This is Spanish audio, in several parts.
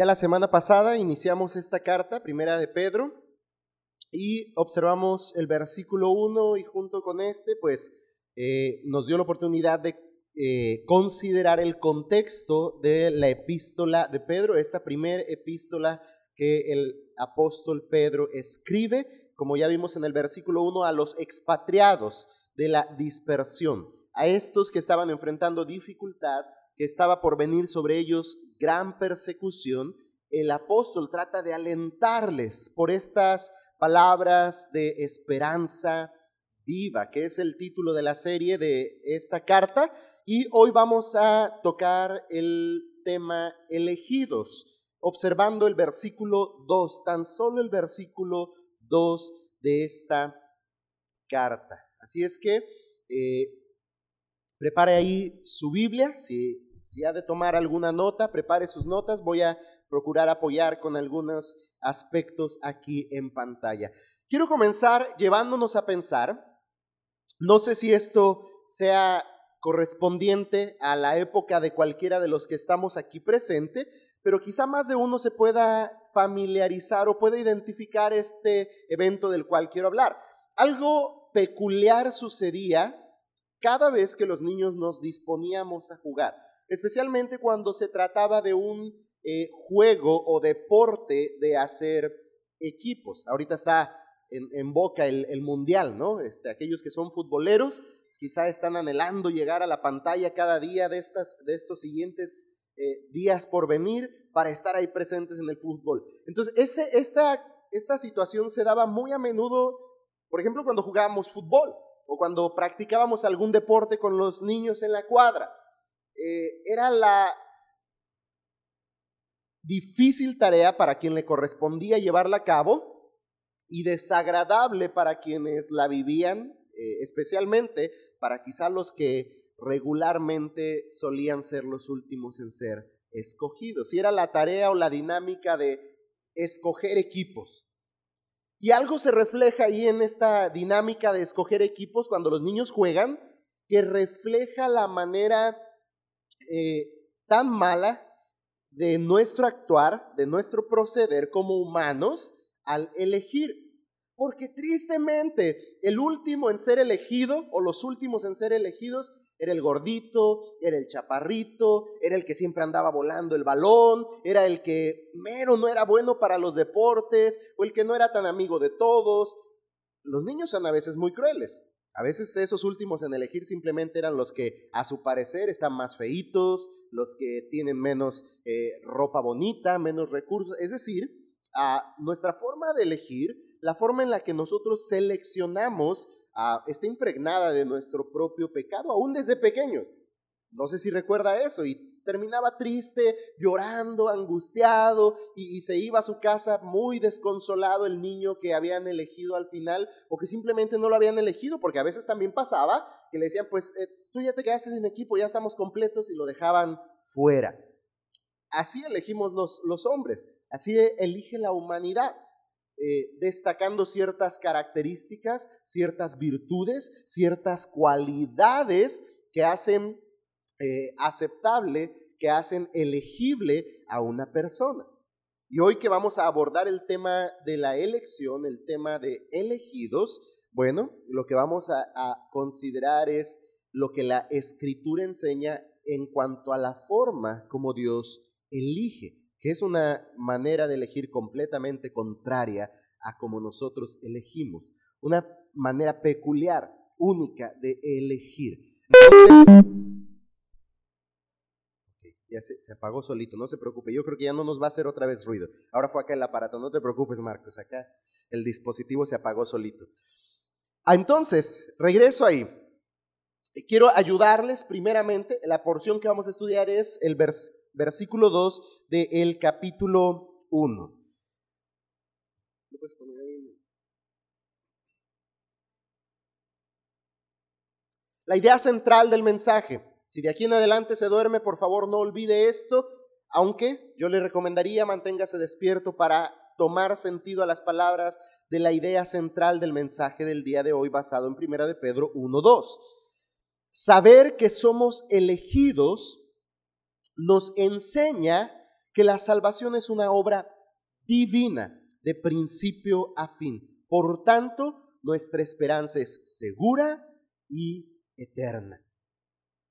Ya la semana pasada iniciamos esta carta, primera de Pedro, y observamos el versículo 1 y junto con este, pues eh, nos dio la oportunidad de eh, considerar el contexto de la epístola de Pedro, esta primera epístola que el apóstol Pedro escribe, como ya vimos en el versículo 1, a los expatriados de la dispersión, a estos que estaban enfrentando dificultad que estaba por venir sobre ellos gran persecución, el apóstol trata de alentarles por estas palabras de esperanza viva, que es el título de la serie de esta carta. Y hoy vamos a tocar el tema elegidos, observando el versículo 2, tan solo el versículo 2 de esta carta. Así es que eh, prepare ahí su Biblia, si si ha de tomar alguna nota, prepare sus notas. Voy a procurar apoyar con algunos aspectos aquí en pantalla. Quiero comenzar llevándonos a pensar, no sé si esto sea correspondiente a la época de cualquiera de los que estamos aquí presente, pero quizá más de uno se pueda familiarizar o pueda identificar este evento del cual quiero hablar. Algo peculiar sucedía cada vez que los niños nos disponíamos a jugar especialmente cuando se trataba de un eh, juego o deporte de hacer equipos. Ahorita está en, boca el, mundial, ¿no? Este, aquellos que son futboleros quizá están anhelando llegar a la pantalla cada día de, estas, de estos siguientes eh, días por venir para estar ahí presentes en el fútbol. Entonces, esta, esta situación se daba muy a menudo, por ejemplo, cuando jugábamos fútbol o cuando practicábamos algún deporte con los niños en la cuadra. Eh, era la difícil tarea para quien le correspondía llevarla a cabo y desagradable para quienes la vivían, eh, especialmente para quizá los que regularmente solían ser los últimos en ser escogidos. Y era la tarea o la dinámica de escoger equipos. Y algo se refleja ahí en esta dinámica de escoger equipos cuando los niños juegan, que refleja la manera eh, tan mala de nuestro actuar, de nuestro proceder como humanos al elegir. Porque tristemente el último en ser elegido o los últimos en ser elegidos era el gordito, era el chaparrito, era el que siempre andaba volando el balón, era el que mero no era bueno para los deportes o el que no era tan amigo de todos. Los niños son a veces muy crueles. A veces esos últimos en elegir simplemente eran los que a su parecer están más feitos, los que tienen menos eh, ropa bonita, menos recursos. Es decir, a nuestra forma de elegir, la forma en la que nosotros seleccionamos, está impregnada de nuestro propio pecado, aún desde pequeños. No sé si recuerda eso y terminaba triste, llorando, angustiado y, se iba a su casa muy desconsolado el niño que habían elegido al final o que simplemente no lo habían elegido, porque a veces también pasaba que le decían, pues eh, tú ya te quedaste sin equipo, ya estamos completos y lo dejaban fuera. Así elegimos los, los hombres, así elige la humanidad. Eh, destacando ciertas características, ciertas virtudes, ciertas cualidades que hacen eh, aceptable que hacen elegible a una persona. Y hoy que vamos a abordar el tema de la elección, el tema de elegidos, bueno, lo que vamos a, a considerar es lo que la escritura enseña en cuanto a la forma como Dios elige, que es una manera de elegir completamente contraria a como nosotros elegimos, una manera peculiar, única de elegir. Entonces, ya se, apagó solito, no se preocupe. Yo creo que ya no nos va a hacer otra vez ruido. Ahora fue acá el aparato, no te preocupes, Marcos. Acá el dispositivo se apagó solito. Ah, entonces, regreso ahí. Quiero ayudarles primeramente. La porción que vamos a estudiar es el versículo 2 del capítulo 1. La idea central del mensaje si de aquí en adelante se duerme, por favor no olvide esto, aunque yo le recomendaría manténgase despierto para tomar sentido a las palabras de la idea central del mensaje del día de hoy basado en Primera de Pedro 1.2. Saber que somos elegidos nos enseña que la salvación es una obra divina, de principio a fin. Por tanto, nuestra esperanza es segura y eterna.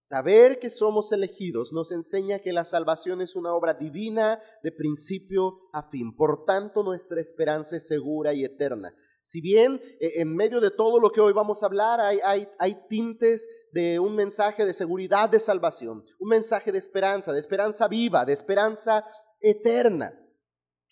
Saber que somos elegidos nos enseña que la salvación es una obra divina de principio a fin. Por tanto, nuestra esperanza es segura y eterna. Si bien e, en medio de todo lo que hoy vamos a hablar hay, tintes de un mensaje de seguridad de salvación, un mensaje de esperanza, de esperanza viva, de esperanza eterna.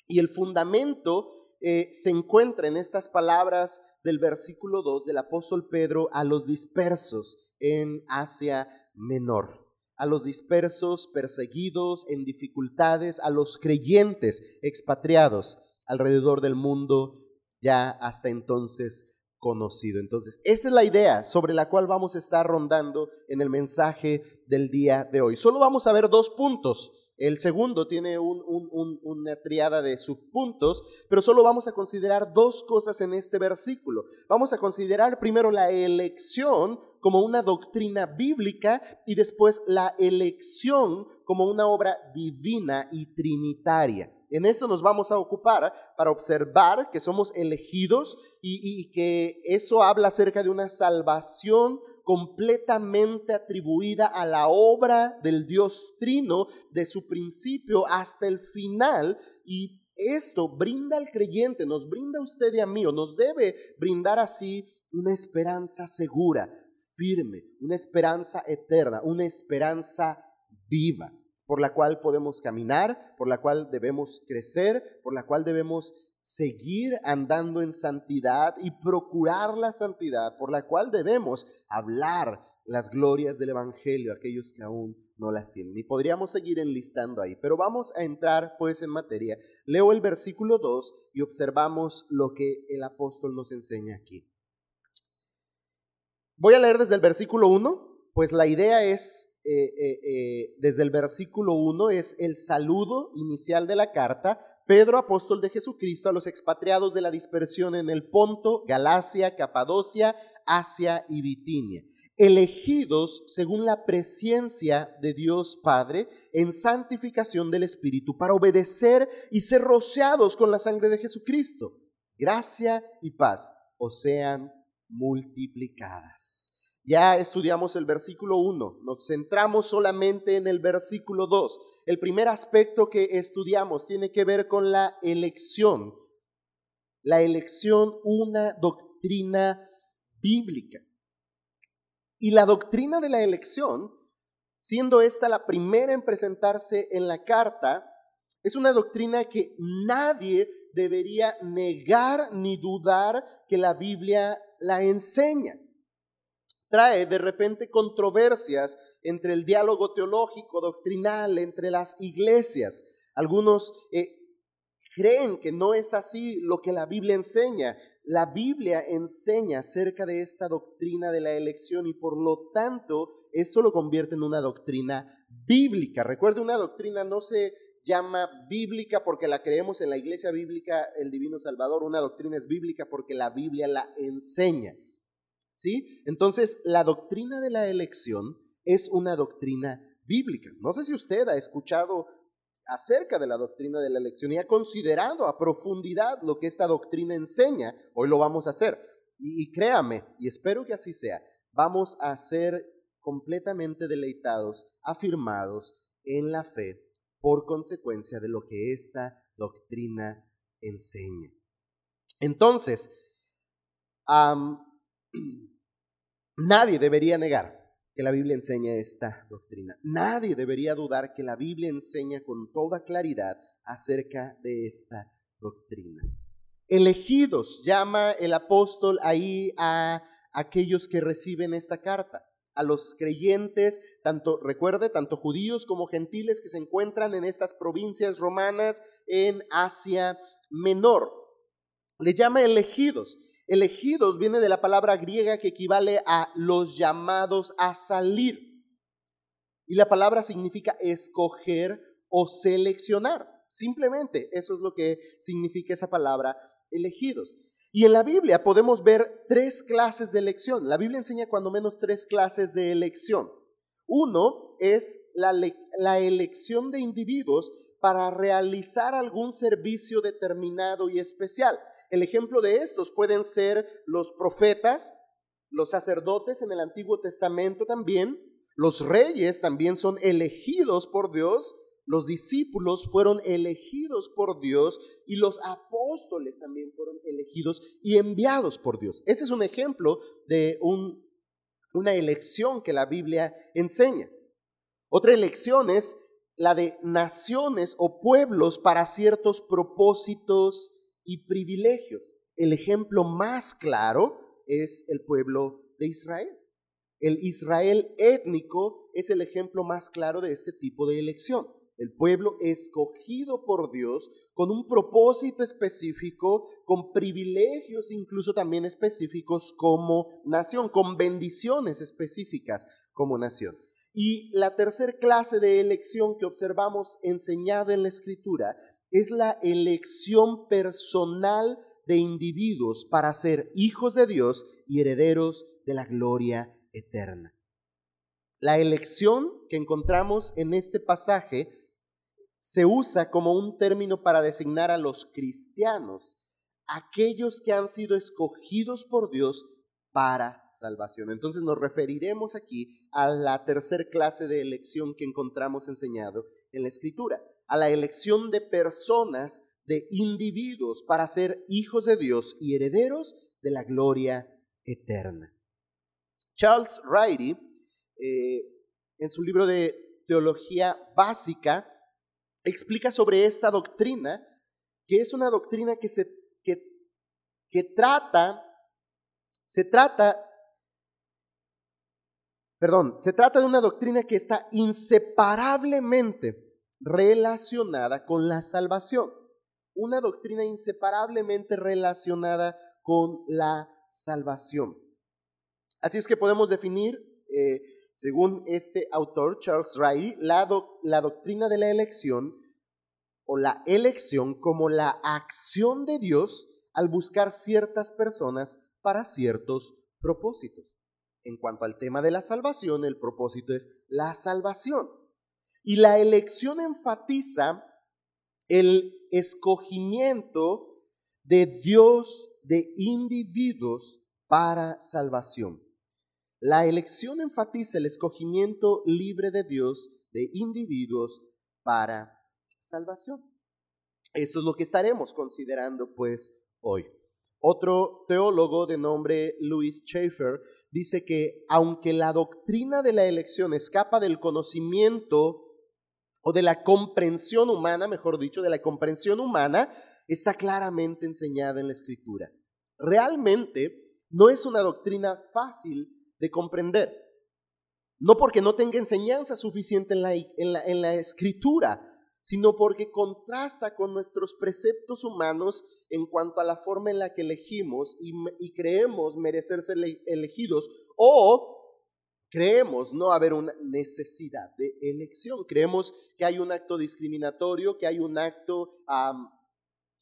Y el fundamento eh, se encuentra en estas palabras del versículo 2 del apóstol Pedro a los dispersos en Asia Menor a los dispersos, perseguidos, en dificultades, a los creyentes expatriados alrededor del mundo ya hasta entonces conocido. Entonces, esa es la idea sobre la cual vamos a estar rondando en el mensaje del día de hoy. Solo vamos a ver dos puntos. El segundo tiene una triada de subpuntos, pero solo vamos a considerar dos cosas en este versículo. Vamos a considerar primero la elección como una doctrina bíblica y después la elección como una obra divina y trinitaria. En esto nos vamos a ocupar para observar que somos elegidos y, que eso habla acerca de una salvación completamente atribuida a la obra del Dios Trino de su principio hasta el final y esto brinda al creyente, nos brinda usted y a mí, o nos debe brindar así una esperanza segura, firme, una esperanza eterna, una esperanza viva por la cual podemos caminar, por la cual debemos crecer, por la cual debemos seguir andando en santidad y procurar la santidad, por la cual debemos hablar las glorias del Evangelio a aquellos que aún no las tienen. Y podríamos seguir enlistando ahí, pero vamos a entrar pues en materia. Leo el versículo 2 y observamos lo que el apóstol nos enseña aquí. Voy a leer desde el versículo 1, pues la idea es eh, eh, eh, desde el versículo 1 es el saludo inicial de la carta. Pedro, apóstol de Jesucristo, a los expatriados de la dispersión en el Ponto, Galacia, Capadocia, Asia y Bitinia, elegidos según la presencia de Dios Padre en santificación del Espíritu para obedecer y ser rociados con la sangre de Jesucristo. Gracia y paz os sean multiplicadas. Ya estudiamos el versículo 1, nos centramos solamente en el versículo 2. El primer aspecto que estudiamos tiene que ver con la elección. La elección, una doctrina bíblica. Y la doctrina de la elección, siendo esta la primera en presentarse en la carta, es una doctrina que nadie debería negar ni dudar que la Biblia la enseña trae de repente controversias entre el diálogo teológico, doctrinal, entre las iglesias. Algunos eh, creen que no es así lo que la Biblia enseña. La Biblia enseña acerca de esta doctrina de la elección y por lo tanto esto lo convierte en una doctrina bíblica. Recuerde, una doctrina no se llama bíblica porque la creemos en la iglesia bíblica, el Divino Salvador. Una doctrina es bíblica porque la Biblia la enseña. ¿sí? Entonces, la doctrina de la elección es una doctrina bíblica. No sé si usted ha escuchado acerca de la doctrina de la elección y ha considerado a profundidad lo que esta doctrina enseña. Hoy lo vamos a hacer. Y, créame, y espero que así sea, vamos a ser completamente deleitados, afirmados en la fe por consecuencia de lo que esta doctrina enseña. Entonces, Nadie debería negar que la Biblia enseña esta doctrina. Nadie debería dudar que la Biblia enseña con toda claridad acerca de esta doctrina. Elegidos llama el apóstol ahí a aquellos que reciben esta carta, a los creyentes, tanto recuerde, tanto judíos como gentiles que se encuentran en estas provincias romanas en Asia Menor. Les llama elegidos. Elegidos viene de la palabra griega que equivale a los llamados a salir. Y la palabra significa escoger o seleccionar. Simplemente eso es lo que significa esa palabra, elegidos. Y en la Biblia podemos ver tres clases de elección. La Biblia enseña cuando menos tres clases de elección. Uno es la, elección de individuos para realizar algún servicio determinado y especial. El ejemplo de estos pueden ser los profetas, los sacerdotes en el Antiguo Testamento también, los reyes también son elegidos por Dios, los discípulos fueron elegidos por Dios y los apóstoles también fueron elegidos y enviados por Dios. Ese es un ejemplo de una elección que la Biblia enseña. Otra elección es la de naciones o pueblos para ciertos propósitos y privilegios. El ejemplo más claro es el pueblo de Israel. El Israel étnico es el ejemplo más claro de este tipo de elección. El pueblo escogido por Dios con un propósito específico, con privilegios incluso también específicos como nación, con bendiciones específicas como nación. Y la tercer clase de elección que observamos enseñada en la escritura es la elección personal de individuos para ser hijos de Dios y herederos de la gloria eterna. La elección que encontramos en este pasaje se usa como un término para designar a los cristianos, aquellos que han sido escogidos por Dios para salvación. Entonces nos referiremos aquí a la tercer clase de elección que encontramos enseñado en la Escritura, a la elección de personas, de individuos para ser hijos de Dios y herederos de la gloria eterna. Charles Riley, eh, en su libro de Teología Básica, explica sobre esta doctrina, que es una doctrina que se que, que trata, se trata perdón, se trata de una doctrina que está inseparablemente relacionada con la salvación. Una doctrina inseparablemente relacionada con la salvación. Así es que podemos definir, eh, según este autor, Charles Riley, la, la doctrina de la elección o la elección como la acción de Dios al buscar ciertas personas para ciertos propósitos. En cuanto al tema de la salvación, el propósito es la salvación. Y la elección enfatiza el escogimiento de Dios de individuos para salvación. La elección enfatiza el escogimiento libre de Dios de individuos para salvación. Esto es lo que estaremos considerando pues hoy. Otro teólogo de nombre Louis Schaeffer dice que aunque la doctrina de la elección escapa del conocimiento o de la comprensión humana, mejor dicho, de la comprensión humana, está claramente enseñada en la escritura. Realmente no es una doctrina fácil de comprender, no porque no tenga enseñanza suficiente en la, en la escritura, sino porque contrasta con nuestros preceptos humanos en cuanto a la forma en la que elegimos y, creemos merecer ser elegidos o creemos no haber una necesidad de elección. Creemos que hay un acto discriminatorio, que hay un acto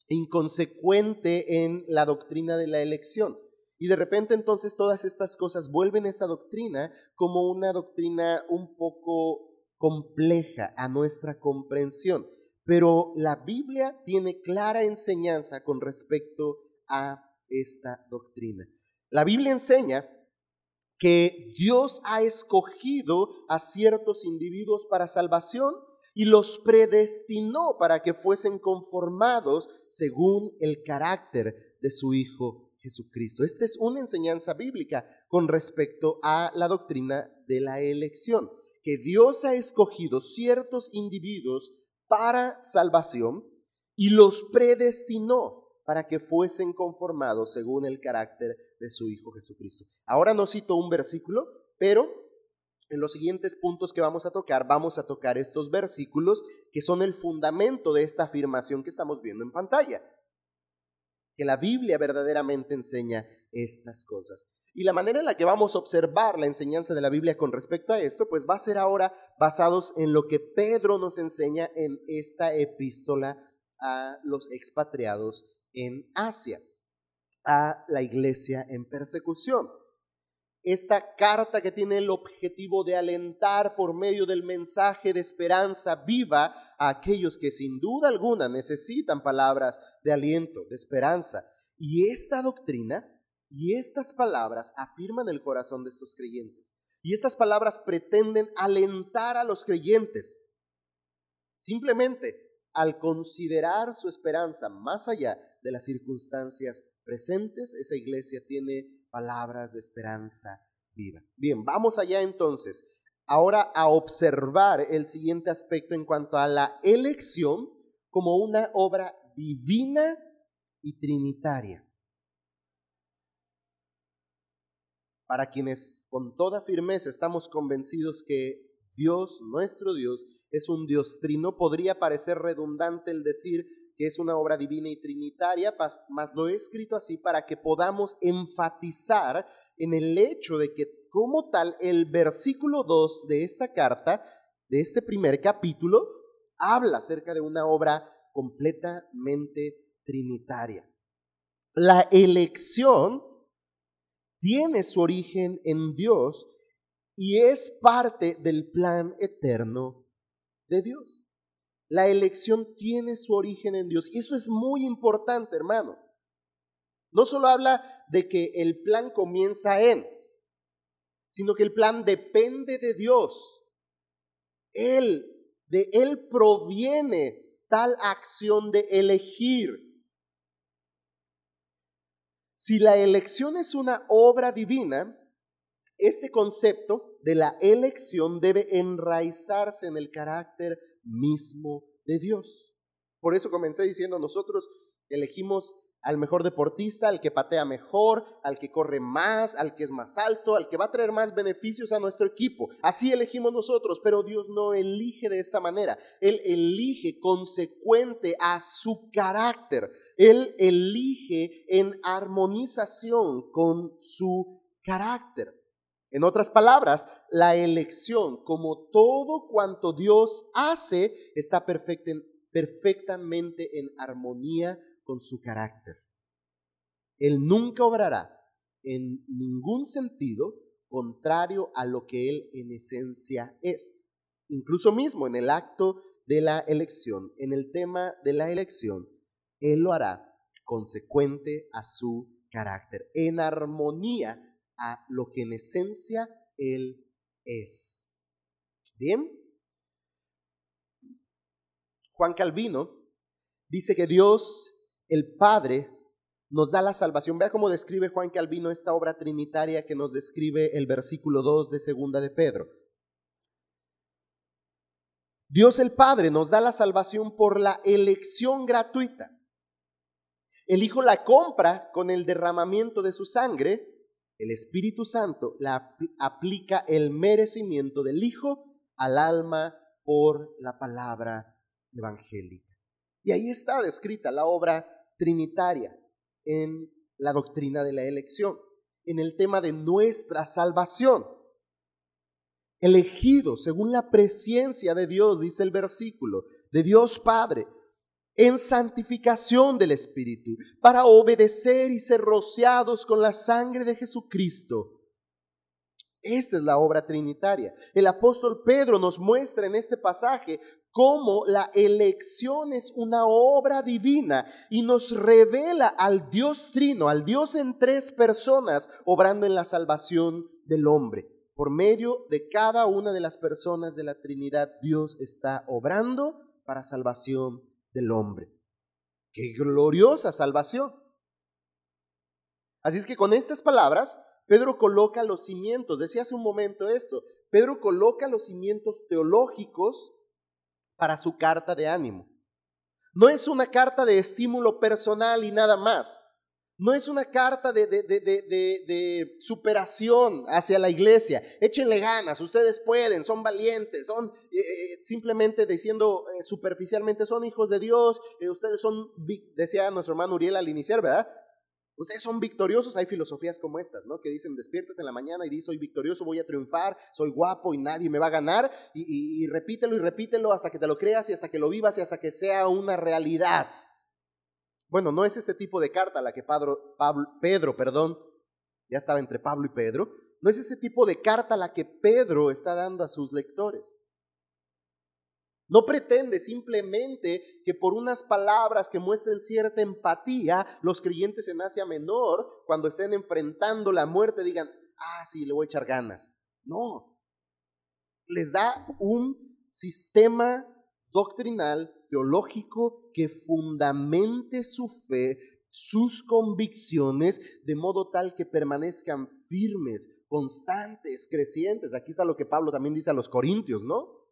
inconsecuente en la doctrina de la elección. Y de repente entonces todas estas cosas vuelven esta doctrina como una doctrina un poco compleja a nuestra comprensión, pero la Biblia tiene clara enseñanza con respecto a esta doctrina. La Biblia enseña que Dios ha escogido a ciertos individuos para salvación y los predestinó para que fuesen conformados según el carácter de su Hijo Jesucristo. Esta es una enseñanza bíblica con respecto a la doctrina de la elección que Dios ha escogido ciertos individuos para salvación y los predestinó para que fuesen conformados según el carácter de su Hijo Jesucristo. Ahora no cito un versículo, pero en los siguientes puntos que vamos a tocar, vamos a tocar estos versículos que son el fundamento de esta afirmación que estamos viendo en pantalla. Que la Biblia verdaderamente enseña estas cosas. Y la manera en la que vamos a observar la enseñanza de la Biblia con respecto a esto, pues va a ser ahora basados en lo que Pedro nos enseña en esta epístola a los expatriados en Asia, a la iglesia en persecución. Esta carta que tiene el objetivo de alentar por medio del mensaje de esperanza viva a aquellos que sin duda alguna necesitan palabras de aliento, de esperanza. Y esta doctrina y estas palabras afirman el corazón de estos creyentes. Y estas palabras pretenden alentar a los creyentes. Simplemente al considerar su esperanza más allá de las circunstancias presentes, esa iglesia tiene palabras de esperanza viva. Bien, vamos allá entonces. Ahora a observar el siguiente aspecto en cuanto a la elección como una obra divina y trinitaria. Para quienes con toda firmeza estamos convencidos que Dios, nuestro Dios, es un Dios trino, podría parecer redundante el decir que es una obra divina y trinitaria, mas lo he escrito así para que podamos enfatizar en el hecho de que como tal el versículo 2 de esta carta, de este primer capítulo, habla acerca de una obra completamente trinitaria. La elección tiene su origen en Dios y es parte del plan eterno de Dios. La elección tiene su origen en Dios. Y eso es muy importante, hermanos. No solo habla de que el plan comienza en, sino que el plan depende de Dios. Él, de Él proviene tal acción de elegir. Si la elección es una obra divina, este concepto de la elección debe enraizarse en el carácter mismo de Dios. Por eso comencé diciendo, nosotros elegimos al mejor deportista, al que patea mejor, al que corre más, al que es más alto, al que va a traer más beneficios a nuestro equipo. Así elegimos nosotros, pero Dios no elige de esta manera. Él elige consecuente a su carácter. Él elige en armonización con su carácter. En otras palabras, la elección, como todo cuanto Dios hace, está perfectamente en armonía con su carácter. Él nunca obrará en ningún sentido contrario a lo que Él en esencia es. Incluso mismo en el acto de la elección, en el tema de la elección, Él lo hará consecuente a su carácter, en armonía a lo que en esencia Él es. Bien. Juan Calvino dice que Dios, el Padre, nos da la salvación. Vea cómo describe Juan Calvino esta obra trinitaria que nos describe el versículo 2 de Segunda de Pedro. Dios el Padre nos da la salvación por la elección gratuita. El Hijo la compra con el derramamiento de su sangre el Espíritu Santo la aplica el merecimiento del Hijo al alma por la palabra evangélica. Y ahí está descrita la obra trinitaria en la doctrina de la elección, en el tema de nuestra salvación. Elegido según la presencia de Dios, dice el versículo, de Dios Padre, en santificación del Espíritu, para obedecer y ser rociados con la sangre de Jesucristo. Esta es la obra trinitaria. El apóstol Pedro nos muestra en este pasaje cómo la elección es una obra divina y nos revela al Dios trino, al Dios en tres personas, obrando en la salvación del hombre. Por medio de cada una de las personas de la Trinidad, Dios está obrando para salvación del hombre. ¡Qué gloriosa salvación! Así es que con estas palabras, Pedro coloca los cimientos, decía hace un momento esto, Pedro coloca los cimientos teológicos para su carta de ánimo. No es una carta de estímulo personal y nada más. No es una carta de, de, superación hacia la iglesia. Échenle ganas, ustedes pueden, son valientes, son eh, eh, simplemente diciendo eh, superficialmente, son hijos de Dios, ustedes son, decía nuestro hermano Uriel al iniciar, ¿verdad? Ustedes son victoriosos. Hay filosofías como estas, ¿no? Que dicen, despiértate en la mañana y di, soy victorioso, voy a triunfar, soy guapo y nadie me va a ganar. Y, y repítelo y repítelo hasta que te lo creas y hasta que lo vivas y hasta que sea una realidad. Bueno, no es este tipo de carta la que Pedro, perdón, ya estaba entre Pablo y Pedro, No es ese tipo de carta la que Pedro está dando a sus lectores. No pretende simplemente que por unas palabras que muestren cierta empatía, los creyentes en Asia Menor, cuando estén enfrentando la muerte, digan, ah, sí, le voy a echar ganas. No. Les da un sistema doctrinal, teológico, que fundamente su fe, sus convicciones, de modo tal que permanezcan firmes, constantes, crecientes. Aquí está lo que Pablo también dice a los corintios, ¿no?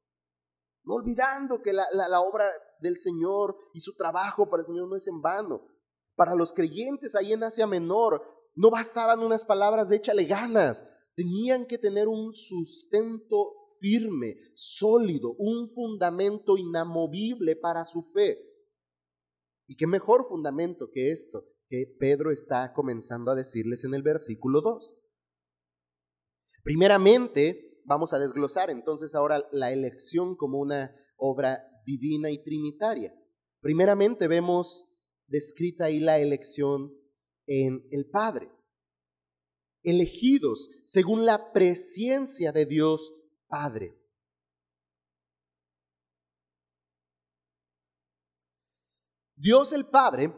No olvidando que la, obra del Señor y su trabajo para el Señor no es en vano. Para los creyentes ahí en Asia Menor, no bastaban unas palabras de échale ganas. Tenían que tener un sustento firme, sólido, un fundamento inamovible para su fe. Y qué mejor fundamento que esto que Pedro está comenzando a decirles en el versículo 2. Primeramente, vamos a desglosar entonces ahora la elección como una obra divina y trinitaria. Primeramente vemos descrita ahí la elección en el Padre. Elegidos según la presencia de Dios Padre. Dios el Padre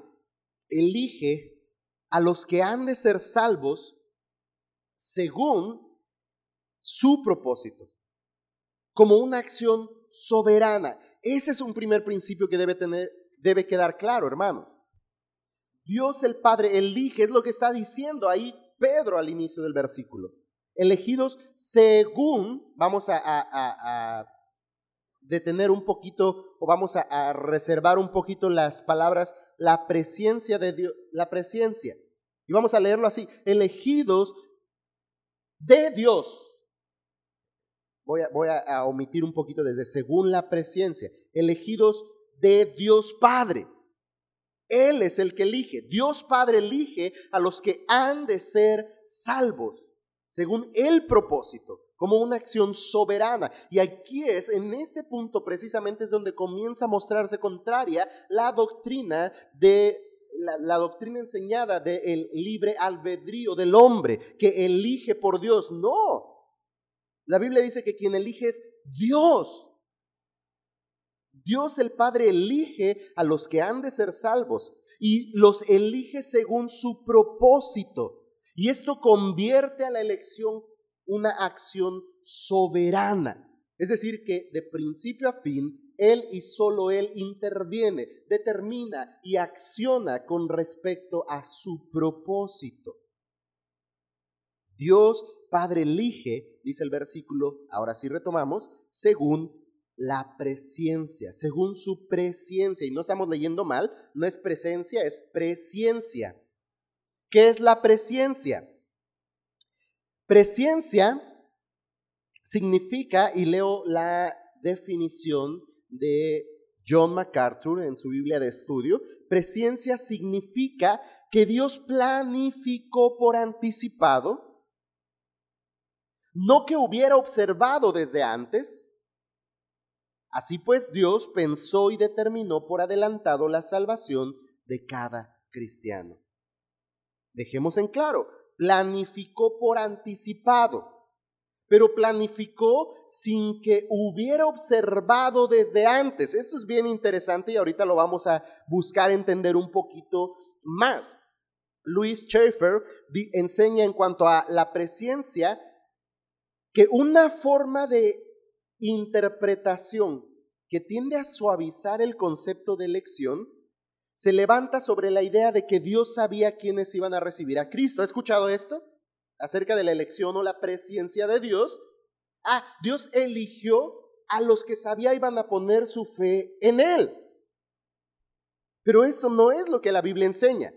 elige a los que han de ser salvos según su propósito, como una acción soberana. Ese es un primer principio que debe, tener, debe quedar claro, hermanos. Dios el Padre elige, es lo que está diciendo ahí Pedro al inicio del versículo. Elegidos según, vamos a, a, detener un poquito o vamos a, reservar un poquito las palabras, la presencia de Dios, la presencia. Y vamos a leerlo así, elegidos de Dios voy a, omitir un poquito desde según la presencia, elegidos de Dios Padre. Él es el que elige. Dios Padre elige a los que han de ser salvos, según el propósito, como una acción soberana. Y aquí es, en este punto precisamente es donde comienza a mostrarse contraria la doctrina de la, doctrina enseñada del libre albedrío del hombre, que elige por Dios. No, la Biblia dice que quien elige es Dios. Dios el Padre elige a los que han de ser salvos y los elige según su propósito. Y esto convierte a la elección una acción soberana. Es decir, que de principio a fin, Él y solo Él interviene, determina y acciona con respecto a su propósito. Dios Padre elige, dice el versículo, ahora sí retomamos, según la presencia, según su presencia. Y no estamos leyendo mal, no es presencia, es presciencia. ¿Qué es la presencia? Presciencia significa, y leo la definición de John MacArthur en su Biblia de estudio, presciencia significa que Dios planificó por anticipado no que hubiera observado desde antes. Así pues Dios pensó y determinó por adelantado la salvación de cada cristiano. Dejemos en claro, planificó por anticipado, pero planificó sin que hubiera observado desde antes. Esto es bien interesante y ahorita lo vamos a buscar entender un poquito más. Luis Schaeffer enseña en cuanto a la presencia que una forma de interpretación que tiende a suavizar el concepto de elección se levanta sobre la idea de que Dios sabía quiénes iban a recibir a Cristo. ¿Ha escuchado esto? Acerca de la elección o la presencia de Dios. Ah, Dios eligió a los que sabía iban a poner su fe en Él. Pero esto no es lo que la Biblia enseña.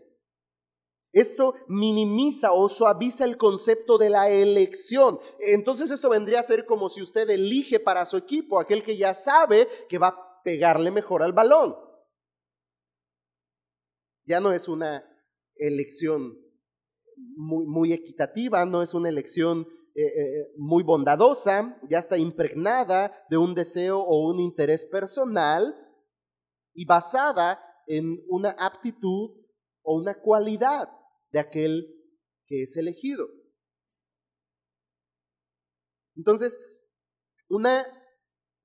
Esto minimiza o suaviza el concepto de la elección. Entonces esto vendría a ser como si usted elige para su equipo aquel que ya sabe que va a pegarle mejor al balón. Ya no es una elección muy, equitativa, no es una elección eh, eh, muy bondadosa, ya está impregnada de un deseo o un interés personal y basada en una aptitud o una cualidad de aquel que es elegido. Entonces, una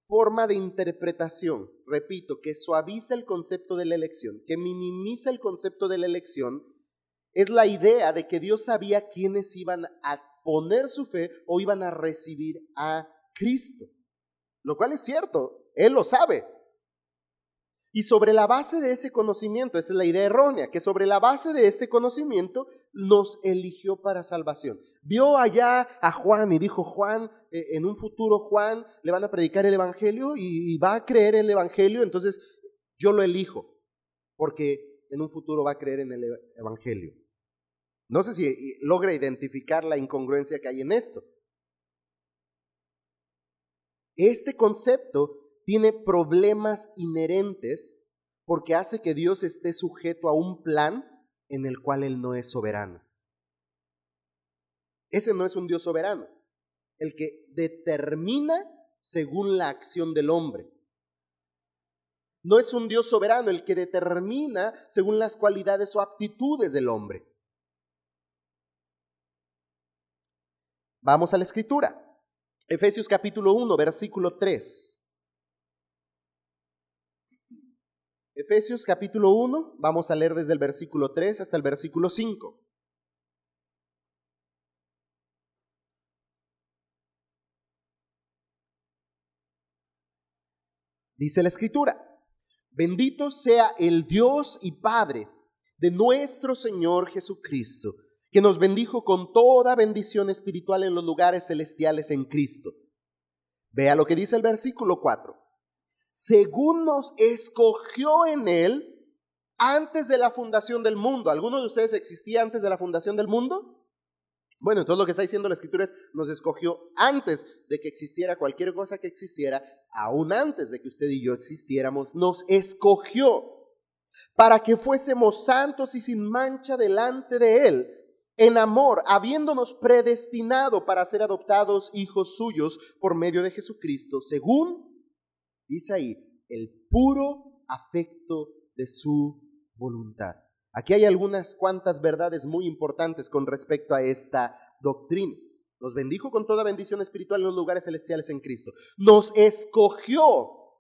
forma de interpretación, repito, que suaviza el concepto de la elección, que minimiza el concepto de la elección, es la idea de que Dios sabía quiénes iban a poner su fe o iban a recibir a Cristo. Lo cual es cierto, Él lo sabe. Y sobre la base de ese conocimiento, esta es la idea errónea, que sobre la base de este conocimiento nos eligió para salvación. Vio allá a Juan y dijo, Juan, eh, en un futuro Juan le van a predicar el Evangelio y va a creer el Evangelio, entonces yo lo elijo, porque en un futuro va a creer en el Evangelio. No sé si logra identificar la incongruencia que hay en esto. Este concepto tiene problemas inherentes porque hace que Dios esté sujeto a un plan en el cual Él no es soberano. Ese no es un Dios soberano, el que determina según la acción del hombre. No es un Dios soberano el que determina según las cualidades o aptitudes del hombre. Vamos a la escritura. Efesios capítulo 1, versículo 3. Efesios capítulo 1, vamos a leer desde el versículo 3 hasta el versículo 5. Dice la escritura, bendito sea el Dios y Padre de nuestro Señor Jesucristo, que nos bendijo con toda bendición espiritual en los lugares celestiales en Cristo. Vea lo que dice el versículo 4 según nos escogió en Él antes de la fundación del mundo. ¿Alguno de ustedes existía antes de la fundación del mundo? Bueno, entonces lo que está diciendo la escritura es, nos escogió antes de que existiera cualquier cosa que existiera, aún antes de que usted y yo existiéramos, nos escogió para que fuésemos santos y sin mancha delante de Él, en amor, habiéndonos predestinado para ser adoptados hijos suyos por medio de Jesucristo, según Dice ahí, el puro afecto de su voluntad. Aquí hay algunas cuantas verdades muy importantes con respecto a esta doctrina. Nos bendijo con toda bendición espiritual en los lugares celestiales en Cristo. Nos escogió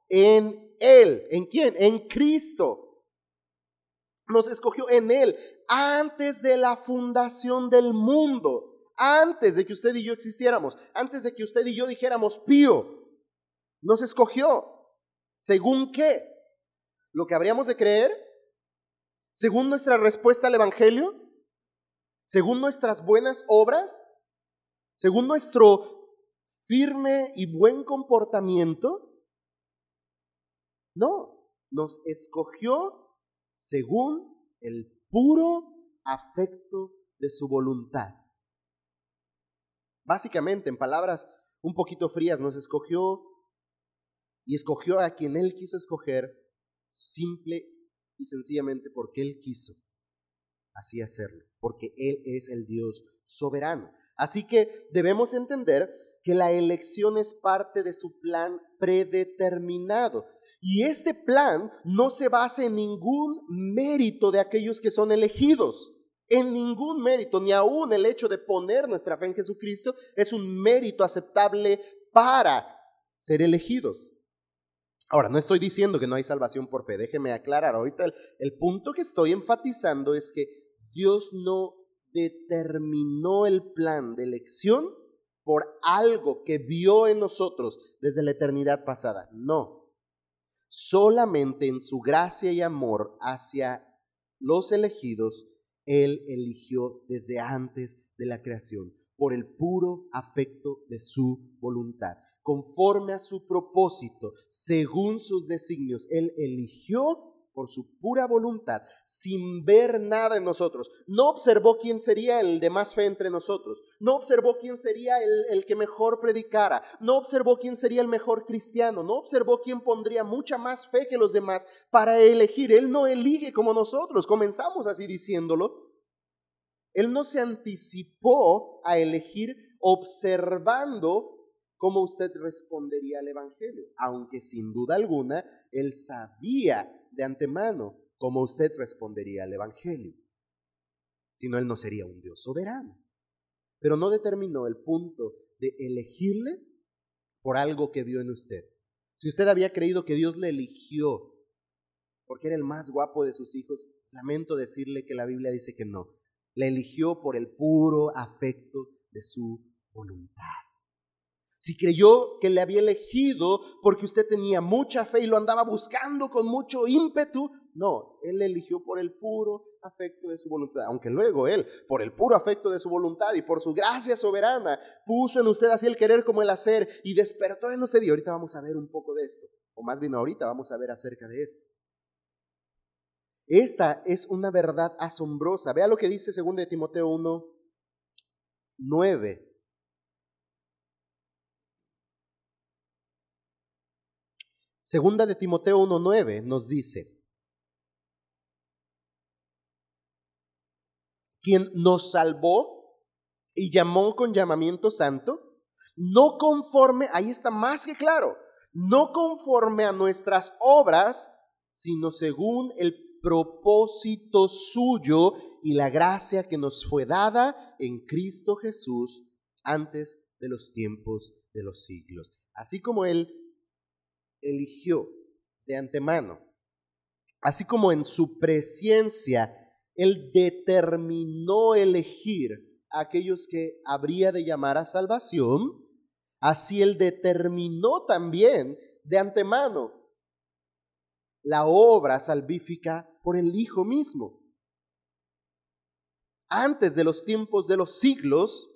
en Él. ¿En quién? En Cristo. Nos escogió en Él antes de la fundación del mundo. Antes de que usted y yo existiéramos. Antes de que usted y yo dijéramos pío. Nos escogió. ¿Según qué? ¿Lo que habríamos de creer? ¿Según nuestra respuesta al Evangelio? ¿Según nuestras buenas obras? ¿Según nuestro firme y buen comportamiento? No, nos escogió según el puro afecto de su voluntad. Básicamente, en palabras un poquito frías, nos escogió y escogió a quien Él quiso escoger simple y sencillamente porque Él quiso así hacerlo, porque Él es el Dios soberano. Así que debemos entender que la elección es parte de su plan predeterminado. Y este plan no se basa en ningún mérito de aquellos que son elegidos, en ningún mérito, ni aún el hecho de poner nuestra fe en Jesucristo es un mérito aceptable para ser elegidos. Ahora, no estoy diciendo que no hay salvación por fe, déjeme aclarar. Ahorita el, punto que estoy enfatizando es que Dios no determinó el plan de elección por algo que vio en nosotros desde la eternidad pasada. No. Solamente en su gracia y amor hacia los elegidos, Él eligió desde antes de la creación, por el puro afecto de su voluntad conforme a su propósito, según sus designios. Él eligió por su pura voluntad, sin ver nada en nosotros. No observó quién sería el de más fe entre nosotros. No observó quién sería el, el, que mejor predicara. No observó quién sería el mejor cristiano. No observó quién pondría mucha más fe que los demás para elegir. Él no elige como nosotros. Comenzamos así diciéndolo. Él no se anticipó a elegir observando cómo usted respondería al Evangelio, aunque sin duda alguna él sabía de antemano cómo usted respondería al Evangelio. Si no, él no sería un Dios soberano. Pero no determinó el punto de elegirle por algo que vio en usted. Si usted había creído que Dios le eligió porque era el más guapo de sus hijos, lamento decirle que la Biblia dice que no. Le eligió por el puro afecto de su voluntad. Si creyó que le había elegido porque usted tenía mucha fe y lo andaba buscando con mucho ímpetu, no, Él le eligió por el puro afecto de su voluntad. Aunque luego Él, por el puro afecto de su voluntad y por su gracia soberana, puso en usted así el querer como el hacer y despertó en usted. Y ahorita vamos a ver un poco de esto. O más bien ahorita vamos a ver acerca de esto. Esta es una verdad asombrosa. Vea lo que dice 2 de Timoteo 1, 9. Segunda de Timoteo 1.9 nos dice, quien nos salvó y llamó con llamamiento santo, no conforme, ahí está más que claro, no conforme a nuestras obras, sino según el propósito suyo y la gracia que nos fue dada en Cristo Jesús antes de los tiempos de los siglos. Así como Él eligió de antemano, así como en su presencia él determinó elegir a aquellos que habría de llamar a salvación, así Él determinó también de antemano la obra salvífica por el Hijo mismo. Antes de los tiempos de los siglos,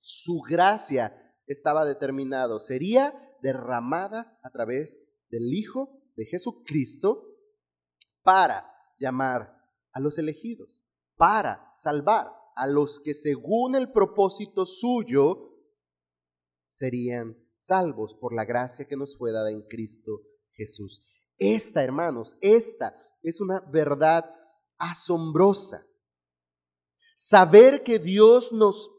su gracia estaba determinado, sería derramada a través del Hijo de Jesucristo para llamar a los elegidos, para salvar a los que según el propósito suyo serían salvos por la gracia que nos fue dada en Cristo Jesús. Esta, hermanos, esta es una verdad asombrosa. Saber que Dios nos,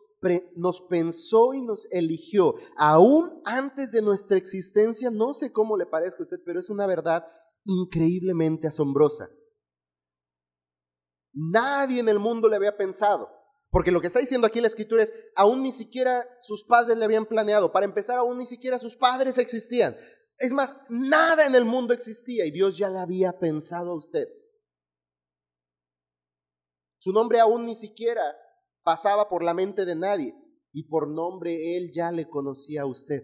nos pensó y nos eligió, aún antes de nuestra existencia, no sé cómo le parezca a usted, pero es una verdad increíblemente asombrosa. Nadie en el mundo le había pensado. Porque lo que está diciendo aquí la escritura es, aún ni siquiera sus padres le habían planeado. Para empezar, aún ni siquiera sus padres existían. Es más, nada en el mundo existía y Dios ya le había pensado a usted. Su nombre aún ni siquiera pasaba por la mente de nadie y por nombre Él ya le conocía a usted.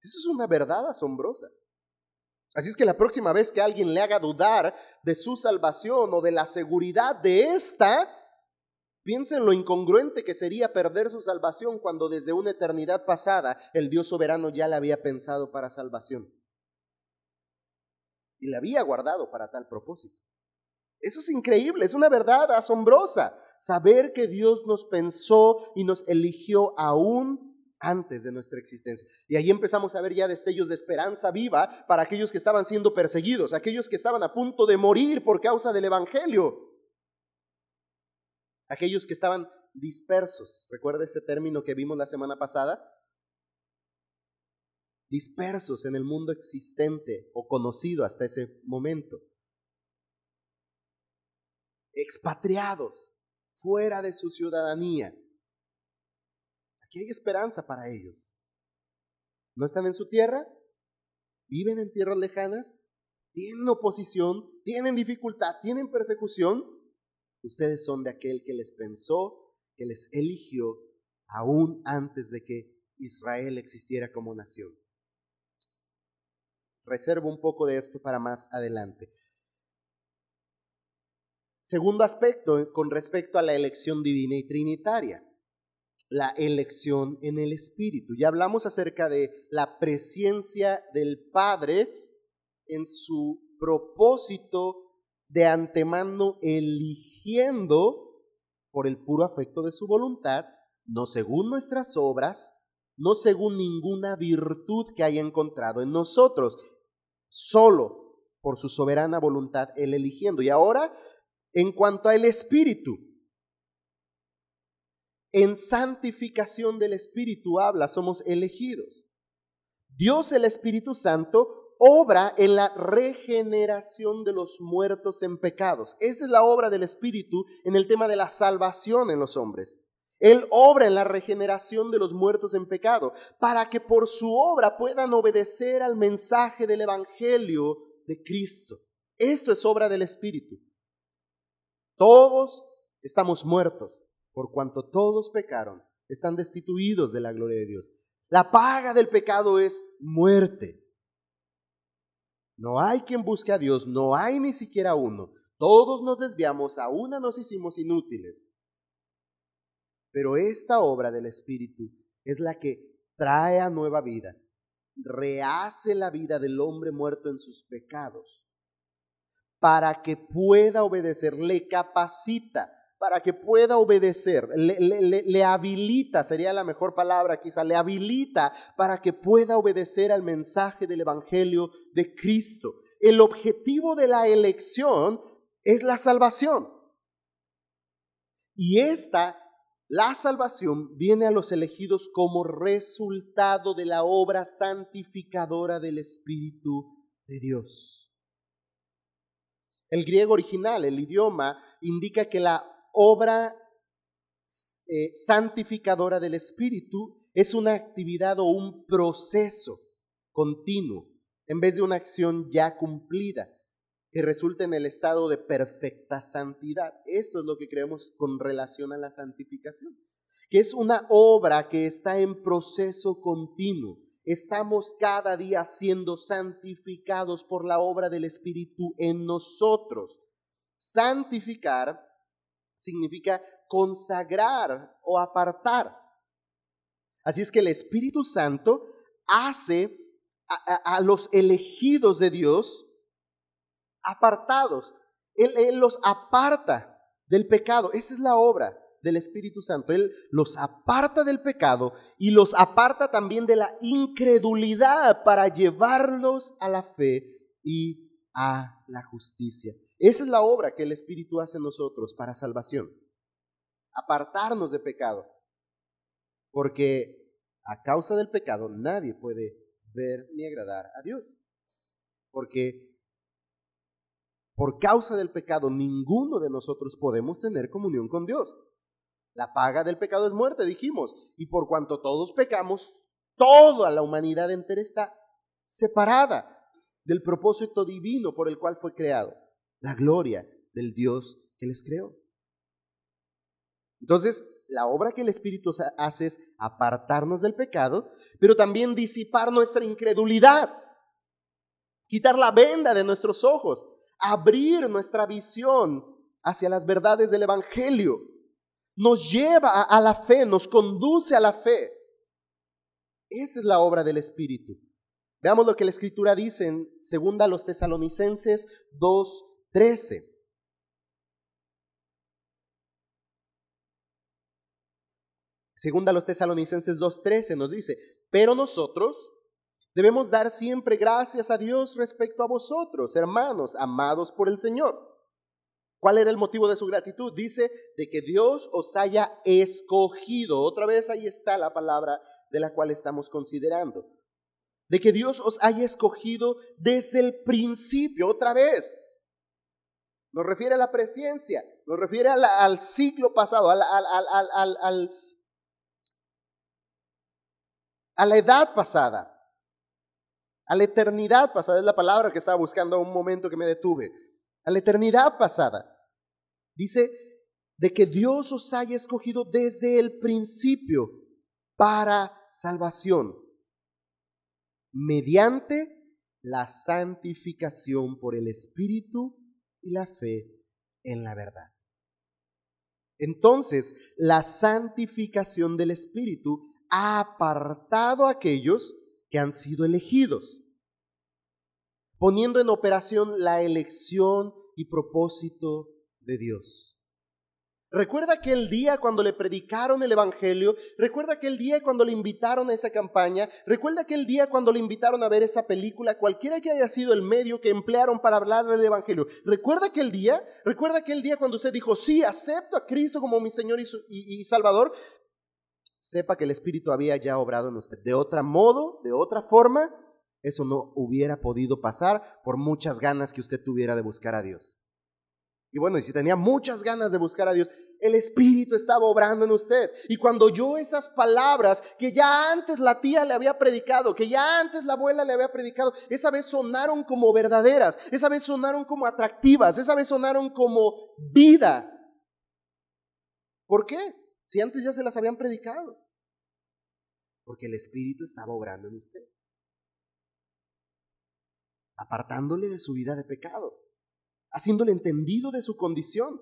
Eso es una verdad asombrosa. Así es que la próxima vez que alguien le haga dudar de su salvación o de la seguridad de esta, piensen en lo incongruente que sería perder su salvación cuando desde una eternidad pasada el Dios soberano ya la había pensado para salvación. Y la había guardado para tal propósito. Eso es increíble, es una verdad asombrosa. Saber que Dios nos pensó y nos eligió aún antes de nuestra existencia. Y ahí empezamos a ver ya destellos de esperanza viva para aquellos que estaban siendo perseguidos, aquellos que estaban a punto de morir por causa del Evangelio, aquellos que estaban dispersos. ¿Recuerda ese término que vimos la semana pasada? Dispersos en el mundo existente o conocido hasta ese momento. Expatriados, fuera de su ciudadanía hay esperanza para ellos. ¿No están en su tierra? ¿Viven en tierras lejanas? ¿Tienen oposición? ¿Tienen dificultad? ¿Tienen persecución? Ustedes son de aquel que les pensó, que les eligió aún antes de que Israel existiera como nación. Reservo un poco de esto para más adelante. Segundo aspecto con respecto a la elección divina y trinitaria la elección en el Espíritu. Ya hablamos acerca de la presencia del Padre en su propósito de antemano eligiendo por el puro afecto de su voluntad, no según nuestras obras, no según ninguna virtud que haya encontrado en nosotros, solo por su soberana voluntad él eligiendo. Y ahora, en cuanto al Espíritu, en santificación del Espíritu habla, somos elegidos. Dios el Espíritu Santo obra en la regeneración de los muertos en pecados. Esa es la obra del Espíritu en el tema de la salvación en los hombres. Él obra en la regeneración de los muertos en pecado, para que por su obra puedan obedecer al mensaje del Evangelio de Cristo. Esto es obra del Espíritu. Todos estamos muertos, por cuanto todos pecaron, están destituidos de la gloria de Dios. La paga del pecado es muerte. No hay quien busque a Dios, no hay ni siquiera uno. Todos nos desviamos, a una nos hicimos inútiles. Pero esta obra del Espíritu es la que trae a nueva vida, rehace la vida del hombre muerto en sus pecados, para que pueda obedecer, le capacita para que pueda obedecer, le, le, habilita, sería la mejor palabra quizá, le habilita para que pueda obedecer al mensaje del Evangelio de Cristo. El objetivo de la elección es la salvación. Y esta, la salvación, viene a los elegidos como resultado de la obra santificadora del Espíritu de Dios. El griego original, el idioma, indica que la obra eh, santificadora del Espíritu es una actividad o un proceso continuo, en vez de una acción ya cumplida, que resulta en el estado de perfecta santidad. Esto es lo que creemos con relación a la santificación, que es una obra que está en proceso continuo. Estamos cada día siendo santificados por la obra del Espíritu en nosotros. Santificar significa consagrar o apartar. Así es que el Espíritu Santo hace a, los elegidos de Dios apartados. Él, él los aparta del pecado. Esa es la obra del Espíritu Santo. Él los aparta del pecado y los aparta también de la incredulidad para llevarlos a la fe y a la justicia. Esa es la obra que el Espíritu hace en nosotros para salvación. Apartarnos de pecado. Porque a causa del pecado nadie puede ver ni agradar a Dios. Porque por causa del pecado ninguno de nosotros podemos tener comunión con Dios. La paga del pecado es muerte, dijimos. Y por cuanto todos pecamos, toda la humanidad entera está separada del propósito divino por el cual fue creado la gloria del Dios que les creó. Entonces, la obra que el Espíritu hace es apartarnos del pecado, pero también disipar nuestra incredulidad, quitar la venda de nuestros ojos, abrir nuestra visión hacia las verdades del Evangelio. Nos lleva a la fe, nos conduce a la fe. Esa es la obra del Espíritu. Veamos lo que la Escritura dice en 2 los Tesalonicenses 2, 13. Segunda los tesalonicenses 2.13 nos dice, pero nosotros debemos dar siempre gracias a Dios respecto a vosotros, hermanos, amados por el Señor. ¿Cuál era el motivo de su gratitud? Dice de que Dios os haya escogido. Otra vez ahí está la palabra de la cual estamos considerando. De que Dios os haya escogido desde el principio. Otra vez, nos refiere a la presencia, nos refiere al ciclo pasado, al, a la edad pasada, a la eternidad pasada, es la palabra que estaba buscando un momento que me detuve, a la eternidad pasada. Dice de que Dios os haya escogido desde el principio para salvación, mediante la santificación por el Espíritu y la fe en la verdad. Entonces, la santificación del Espíritu ha apartado a aquellos que han sido elegidos, poniendo en operación la elección y propósito de Dios. Recuerda aquel día cuando le predicaron el Evangelio, recuerda aquel día cuando le invitaron a esa campaña, recuerda aquel día cuando le invitaron a ver esa película, cualquiera que haya sido el medio que emplearon para hablar del Evangelio. Recuerda aquel día, recuerda aquel día cuando usted dijo, sí, acepto a Cristo como mi Señor y, y Salvador. Sepa que el Espíritu había ya obrado en usted. De otro modo, de otra forma, eso no hubiera podido pasar por muchas ganas que usted tuviera de buscar a Dios. Y bueno, y si tenía muchas ganas de buscar a Dios, el Espíritu estaba obrando en usted. Y cuando oyó esas palabras que ya antes la tía le había predicado, que ya antes la abuela le había predicado, esa vez sonaron como verdaderas, esa vez sonaron como atractivas, esa vez sonaron como vida. ¿Por qué? Si antes ya se las habían predicado. Porque el Espíritu estaba obrando en usted. Apartándole de su vida de pecado, haciéndole entendido de su condición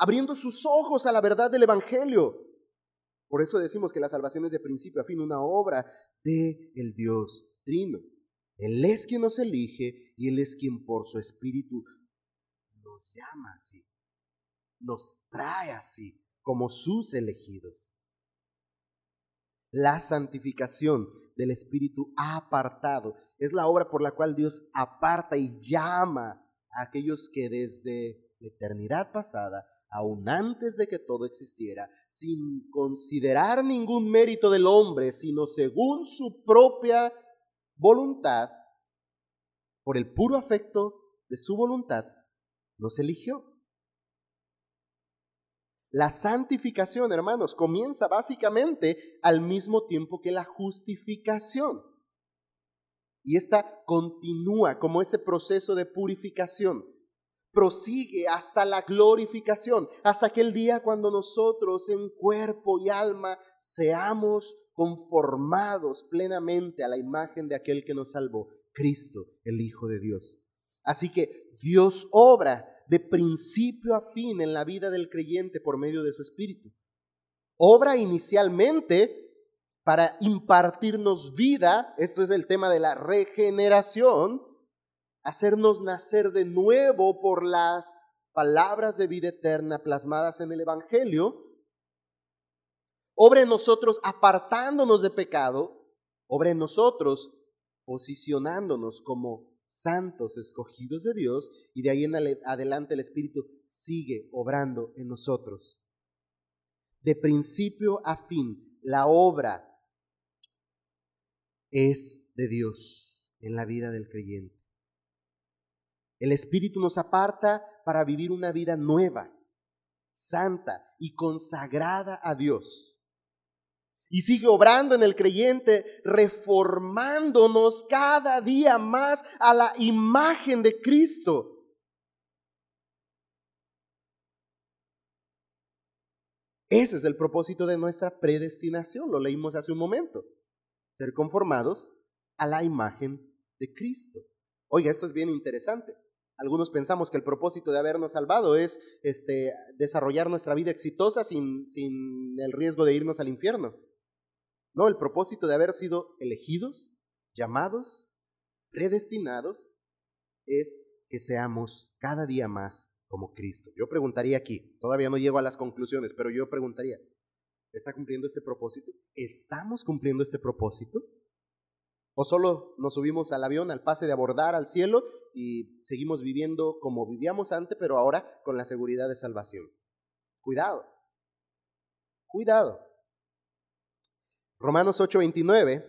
abriendo sus ojos a la verdad del Evangelio. Por eso decimos que la salvación es de principio a fin una obra de el Dios Trino. Él es quien nos elige y Él es quien por su Espíritu nos llama así, nos trae así como sus elegidos. La santificación del Espíritu apartado es la obra por la cual Dios aparta y llama aquellos que desde la eternidad pasada aún antes de que todo existiera, sin considerar ningún mérito del hombre, sino según su propia voluntad, por el puro afecto de su voluntad, nos eligió. La santificación, hermanos, comienza básicamente al mismo tiempo que la justificación. Y esta continúa como ese proceso de purificación prosigue hasta la glorificación, hasta aquel día cuando nosotros en cuerpo y alma seamos conformados plenamente a la imagen de aquel que nos salvó, Cristo, el Hijo de Dios. Así que Dios obra de principio a fin en la vida del creyente por medio de su Espíritu. Obra inicialmente para impartirnos vida, esto es el tema de la regeneración, hacernos nacer de nuevo por las palabras de vida eterna plasmadas en el Evangelio, obre en nosotros apartándonos de pecado, obre en nosotros posicionándonos como santos escogidos de Dios y de ahí en adelante el Espíritu sigue obrando en nosotros. De principio a fin, la obra es de Dios en la vida del creyente. El Espíritu nos aparta para vivir una vida nueva, santa y consagrada a Dios. Y sigue obrando en el creyente, reformándonos cada día más a la imagen de Cristo. Ese es el propósito de nuestra predestinación, lo leímos hace un momento. Ser conformados a la imagen de Cristo. Oiga, esto es bien interesante. Algunos pensamos que el propósito de habernos salvado es este, desarrollar nuestra vida exitosa sin, sin el riesgo de irnos al infierno. No, el propósito de haber sido elegidos, llamados, predestinados, es que seamos cada día más como Cristo. Yo preguntaría aquí, todavía no llego a las conclusiones, pero yo preguntaría, ¿está cumpliendo este propósito? ¿Estamos cumpliendo este propósito? ¿O solo nos subimos al avión, al pase de abordar al cielo y seguimos viviendo como vivíamos antes, pero ahora con la seguridad de salvación? Cuidado, cuidado. Romanos 8:29.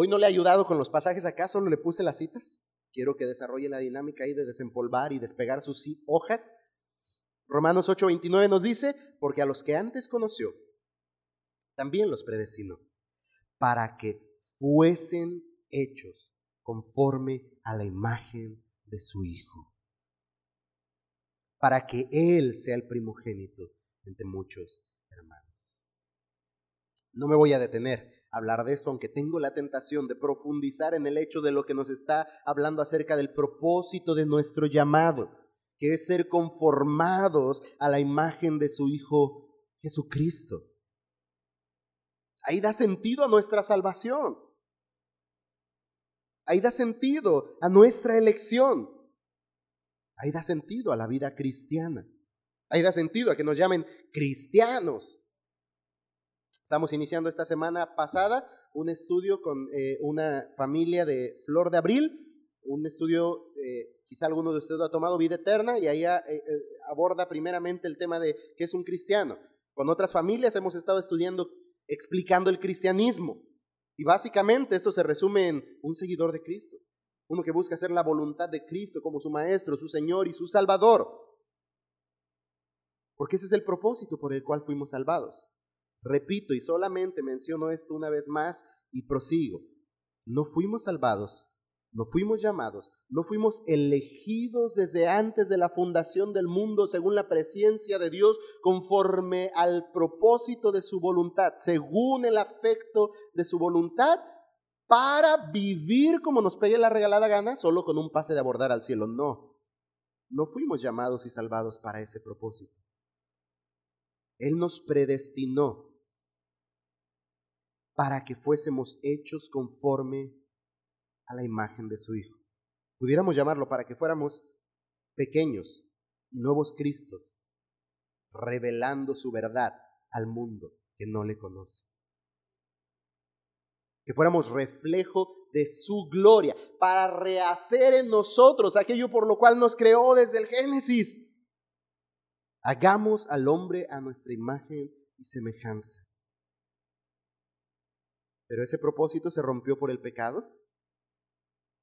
Hoy no le he ayudado con los pasajes acá, solo le puse las citas. Quiero que desarrolle la dinámica ahí de desempolvar y despegar sus hojas. Romanos 8:29 nos dice, porque a los que antes conoció, también los predestinó, para que fuesen hechos conforme a la imagen de su Hijo, para que Él sea el primogénito entre muchos hermanos. No me voy a detener a hablar de esto, aunque tengo la tentación de profundizar en el hecho de lo que nos está hablando acerca del propósito de nuestro llamado, que es ser conformados a la imagen de su Hijo Jesucristo. Ahí da sentido a nuestra salvación. Ahí da sentido a nuestra elección. Ahí da sentido a la vida cristiana. Ahí da sentido a que nos llamen cristianos. Estamos iniciando esta semana pasada un estudio con eh, una familia de Flor de Abril, un estudio, eh, quizá alguno de ustedes lo ha tomado, Vida Eterna, y ahí eh, aborda primeramente el tema de qué es un cristiano. Con otras familias hemos estado estudiando explicando el cristianismo. Y básicamente esto se resume en un seguidor de Cristo. uno que busca hacer la voluntad de Cristo como su Maestro, su Señor y su Salvador. Porque ese es el propósito por el cual fuimos salvados. Repito y solamente menciono esto una vez más y prosigo. No fuimos salvados, no fuimos llamados, no fuimos elegidos desde antes de la fundación del mundo según la presencia de Dios, conforme al propósito de su voluntad, según el afecto de su voluntad, para vivir como nos pegue la regalada gana, solo con un pase de abordar al cielo. No, no fuimos llamados y salvados para ese propósito. Él nos predestinó para que fuésemos hechos conforme a la imagen de su Hijo. Pudiéramos llamarlo para que fuéramos pequeños y nuevos Cristos, revelando su verdad al mundo que no le conoce que fuéramos reflejo de su gloria, para rehacer en nosotros aquello por lo cual nos creó desde el Génesis. Hagamos al hombre a nuestra imagen y semejanza. Pero ese propósito se rompió por el pecado.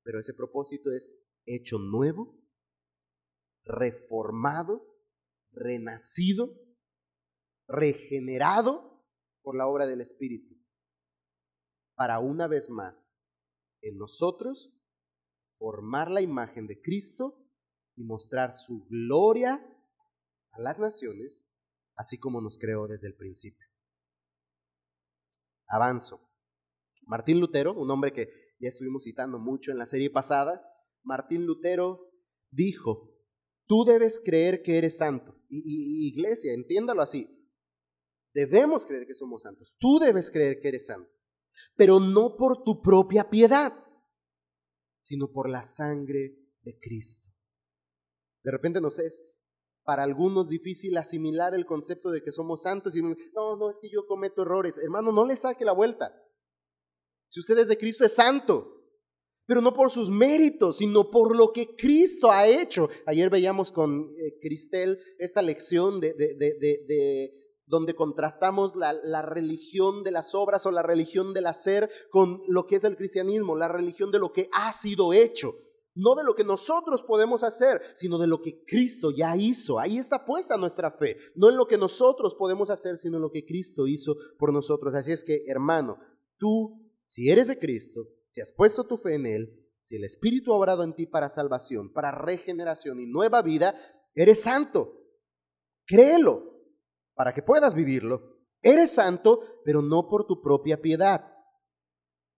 Pero ese propósito es hecho nuevo, reformado, renacido, regenerado por la obra del Espíritu para una vez más en nosotros formar la imagen de Cristo y mostrar su gloria a las naciones, así como nos creó desde el principio. Avanzo. Martín Lutero, un hombre que ya estuvimos citando mucho en la serie pasada, Martín Lutero dijo, tú debes creer que eres santo. Y, iglesia, entiéndalo así, debemos creer que somos santos. Tú debes creer que eres santo pero no por tu propia piedad, sino por la sangre de Cristo. De repente nos es para algunos difícil asimilar el concepto de que somos santos y no, no, es que yo cometo errores. Hermano, no le saque la vuelta. Si usted es de Cristo es santo, pero no por sus méritos, sino por lo que Cristo ha hecho. Ayer veíamos con eh, Cristel esta lección de, de, de donde contrastamos la, religión de las obras o la religión del hacer con lo que es el cristianismo, la religión de lo que ha sido hecho, no de lo que nosotros podemos hacer, sino de lo que Cristo ya hizo. Ahí está puesta nuestra fe, no en lo que nosotros podemos hacer, sino en lo que Cristo hizo por nosotros. Así es que, hermano, tú, si eres de Cristo, si has puesto tu fe en Él, si el Espíritu ha obrado en ti para salvación, para regeneración y nueva vida, eres santo. Créelo, para que puedas vivirlo. Eres santo, pero no por tu propia piedad.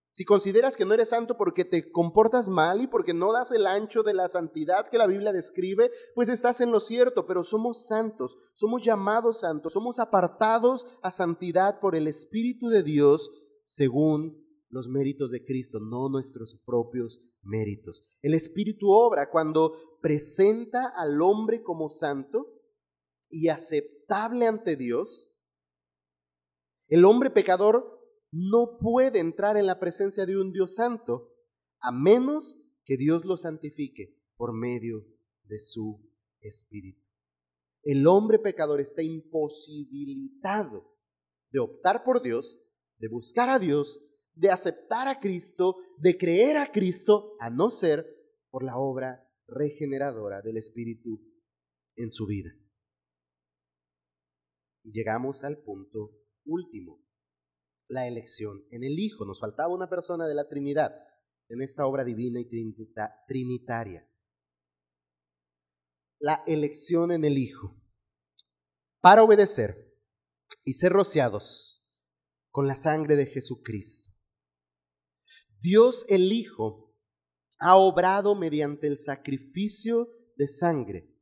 Si consideras que no eres santo porque te comportas mal y porque no das el ancho de la santidad que la Biblia describe, pues estás en lo cierto, pero somos santos, somos llamados santos, somos apartados a santidad por el Espíritu de Dios según los méritos de Cristo, no nuestros propios méritos. El Espíritu obra cuando presenta al hombre como santo y aceptable ante Dios, el hombre pecador no puede entrar en la presencia de un Dios santo a menos que Dios lo santifique por medio de su Espíritu. El hombre pecador está imposibilitado de optar por Dios, de buscar a Dios, de aceptar a Cristo, de creer a Cristo, a no ser por la obra regeneradora del Espíritu en su vida. Y llegamos al punto último, la elección en el Hijo. Nos faltaba una persona de la Trinidad en esta obra divina y trinitaria. La elección en el Hijo. Para obedecer y ser rociados con la sangre de Jesucristo. Dios el Hijo ha obrado mediante el sacrificio de sangre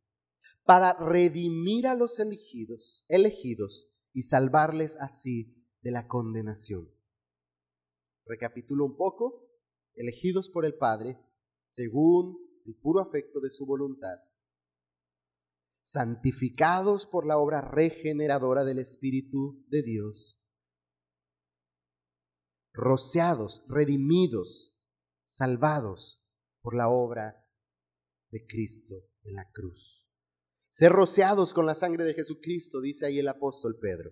para redimir a los elegidos, elegidos y salvarles así de la condenación. Recapitulo un poco, elegidos por el Padre, según el puro afecto de su voluntad, santificados por la obra regeneradora del Espíritu de Dios, rociados, redimidos, salvados por la obra de Cristo en la cruz ser rociados con la sangre de Jesucristo, dice ahí el apóstol Pedro.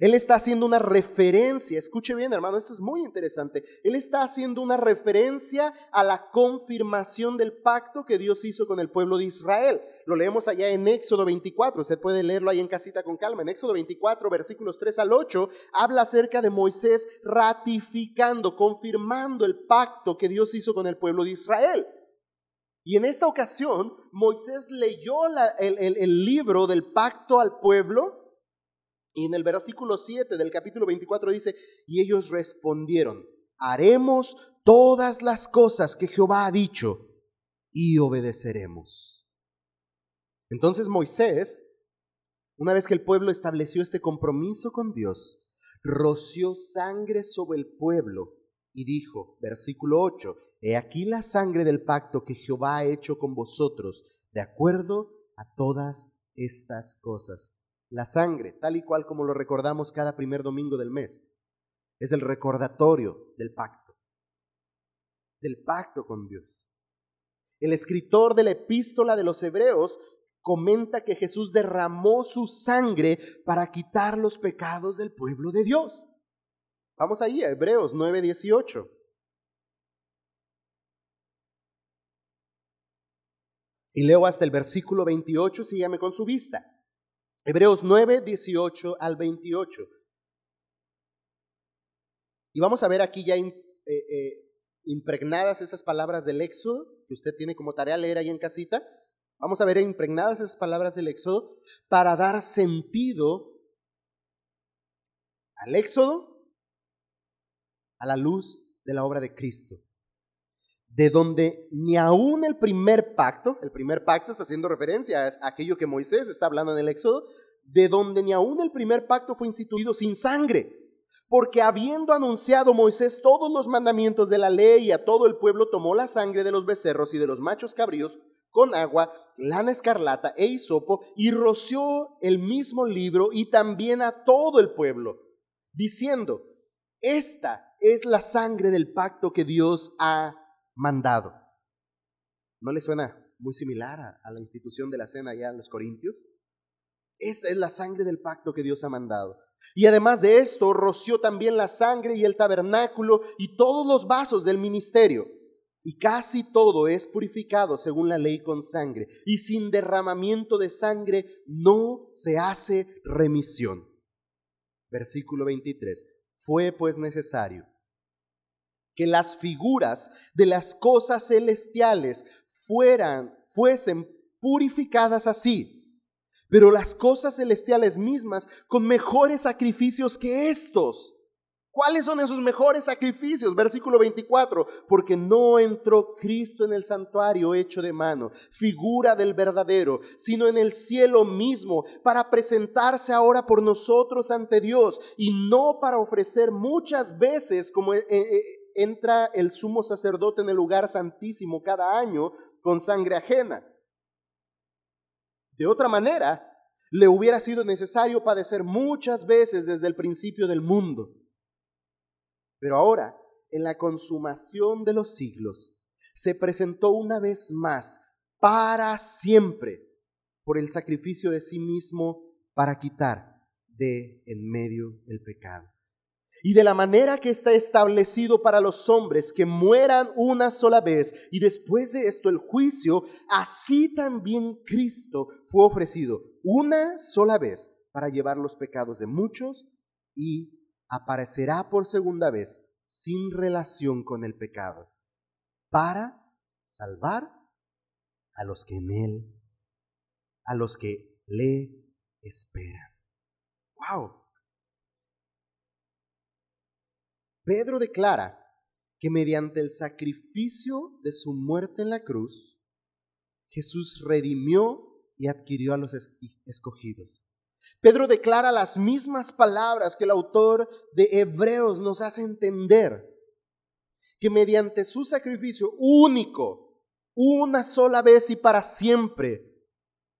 Él está haciendo una referencia, escuche bien hermano, esto es muy interesante. Él está haciendo una referencia a la confirmación del pacto que Dios hizo con el pueblo de Israel. Lo leemos allá en Éxodo 24, usted puede leerlo ahí en casita con calma. En Éxodo 24, versículos 3 al 8, habla acerca de Moisés ratificando, confirmando el pacto que Dios hizo con el pueblo de Israel. Y en esta ocasión, Moisés leyó el, el libro del pacto al pueblo y en el versículo 7 del capítulo 24 dice, y ellos respondieron, haremos todas las cosas que Jehová ha dicho y obedeceremos. Entonces Moisés, una vez que el pueblo estableció este compromiso con Dios, roció sangre sobre el pueblo y dijo, versículo 8, He aquí la sangre del pacto que Jehová ha hecho con vosotros, de acuerdo a todas estas cosas la sangre, tal y cual como lo recordamos cada primer domingo del mes. Es el recordatorio del pacto, del pacto con Dios. El escritor de la epístola de los Hebreos comenta que Jesús derramó su sangre para quitar los pecados del pueblo de Dios. Vamos ahí a Hebreos 9:18. Y leo hasta el versículo 28, sígame con su vista. Hebreos 9, 18 al 28. Y vamos a ver aquí ya eh, eh, impregnadas esas palabras del Éxodo, que usted tiene como tarea leer ahí en casita. Vamos a ver impregnadas esas palabras del Éxodo para dar sentido al Éxodo a la luz de la obra de Cristo de donde ni aún el primer pacto, el primer pacto está haciendo referencia a aquello que Moisés está hablando en el Éxodo, de donde ni aún el primer pacto fue instituido sin sangre. Porque habiendo anunciado Moisés todos los mandamientos de la ley a todo el pueblo, tomó la sangre de los becerros y de los machos cabríos con agua, lana escarlata e hisopo, y roció el mismo libro y también a todo el pueblo, diciendo, esta es la sangre del pacto que Dios ha mandado. ¿No le suena muy similar a, la institución de la cena allá en los Corintios? Esta es la sangre del pacto que Dios ha mandado. Y además de esto, roció también la sangre y el tabernáculo y todos los vasos del ministerio. Y casi todo es purificado según la ley con sangre. Y sin derramamiento de sangre no se hace remisión. Versículo 23. Fue pues necesario que las figuras de las cosas celestiales fueran, fuesen purificadas así, pero las cosas celestiales mismas con mejores sacrificios que estos. ¿Cuáles son esos mejores sacrificios? Versículo 24, porque no entró Cristo en el santuario hecho de mano, figura del verdadero, sino en el cielo mismo, para presentarse ahora por nosotros ante Dios y no para ofrecer muchas veces como eh, eh, entra el sumo sacerdote en el lugar santísimo cada año con sangre ajena. De otra manera, le hubiera sido necesario padecer muchas veces desde el principio del mundo. Pero ahora, en la consumación de los siglos, se presentó una vez más para siempre por el sacrificio de sí mismo para quitar de en medio el pecado. Y de la manera que está establecido para los hombres que mueran una sola vez y después de esto el juicio, así también Cristo fue ofrecido una sola vez para llevar los pecados de muchos y aparecerá por segunda vez sin relación con el pecado, para salvar a los que en Él, a los que le esperan. ¡Wow! Pedro declara que mediante el sacrificio de su muerte en la cruz, Jesús redimió y adquirió a los escogidos. Pedro declara las mismas palabras que el autor de Hebreos nos hace entender, que mediante su sacrificio único, una sola vez y para siempre,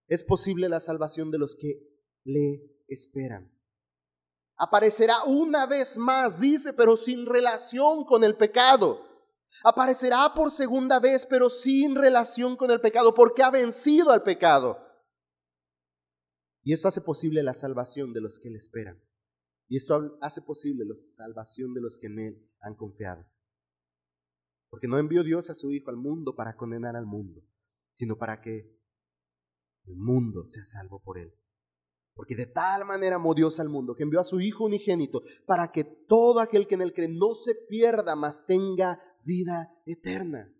es posible la salvación de los que le esperan. Aparecerá una vez más, dice, pero sin relación con el pecado. Aparecerá por segunda vez, pero sin relación con el pecado, porque ha vencido al pecado. Y esto hace posible la salvación de los que le esperan. Y esto hace posible la salvación de los que en Él han confiado. Porque no envió Dios a su Hijo al mundo para condenar al mundo, sino para que el mundo sea salvo por Él. Porque de tal manera amó Dios al mundo que envió a su Hijo unigénito para que todo aquel que en Él cree no se pierda, mas tenga vida eterna.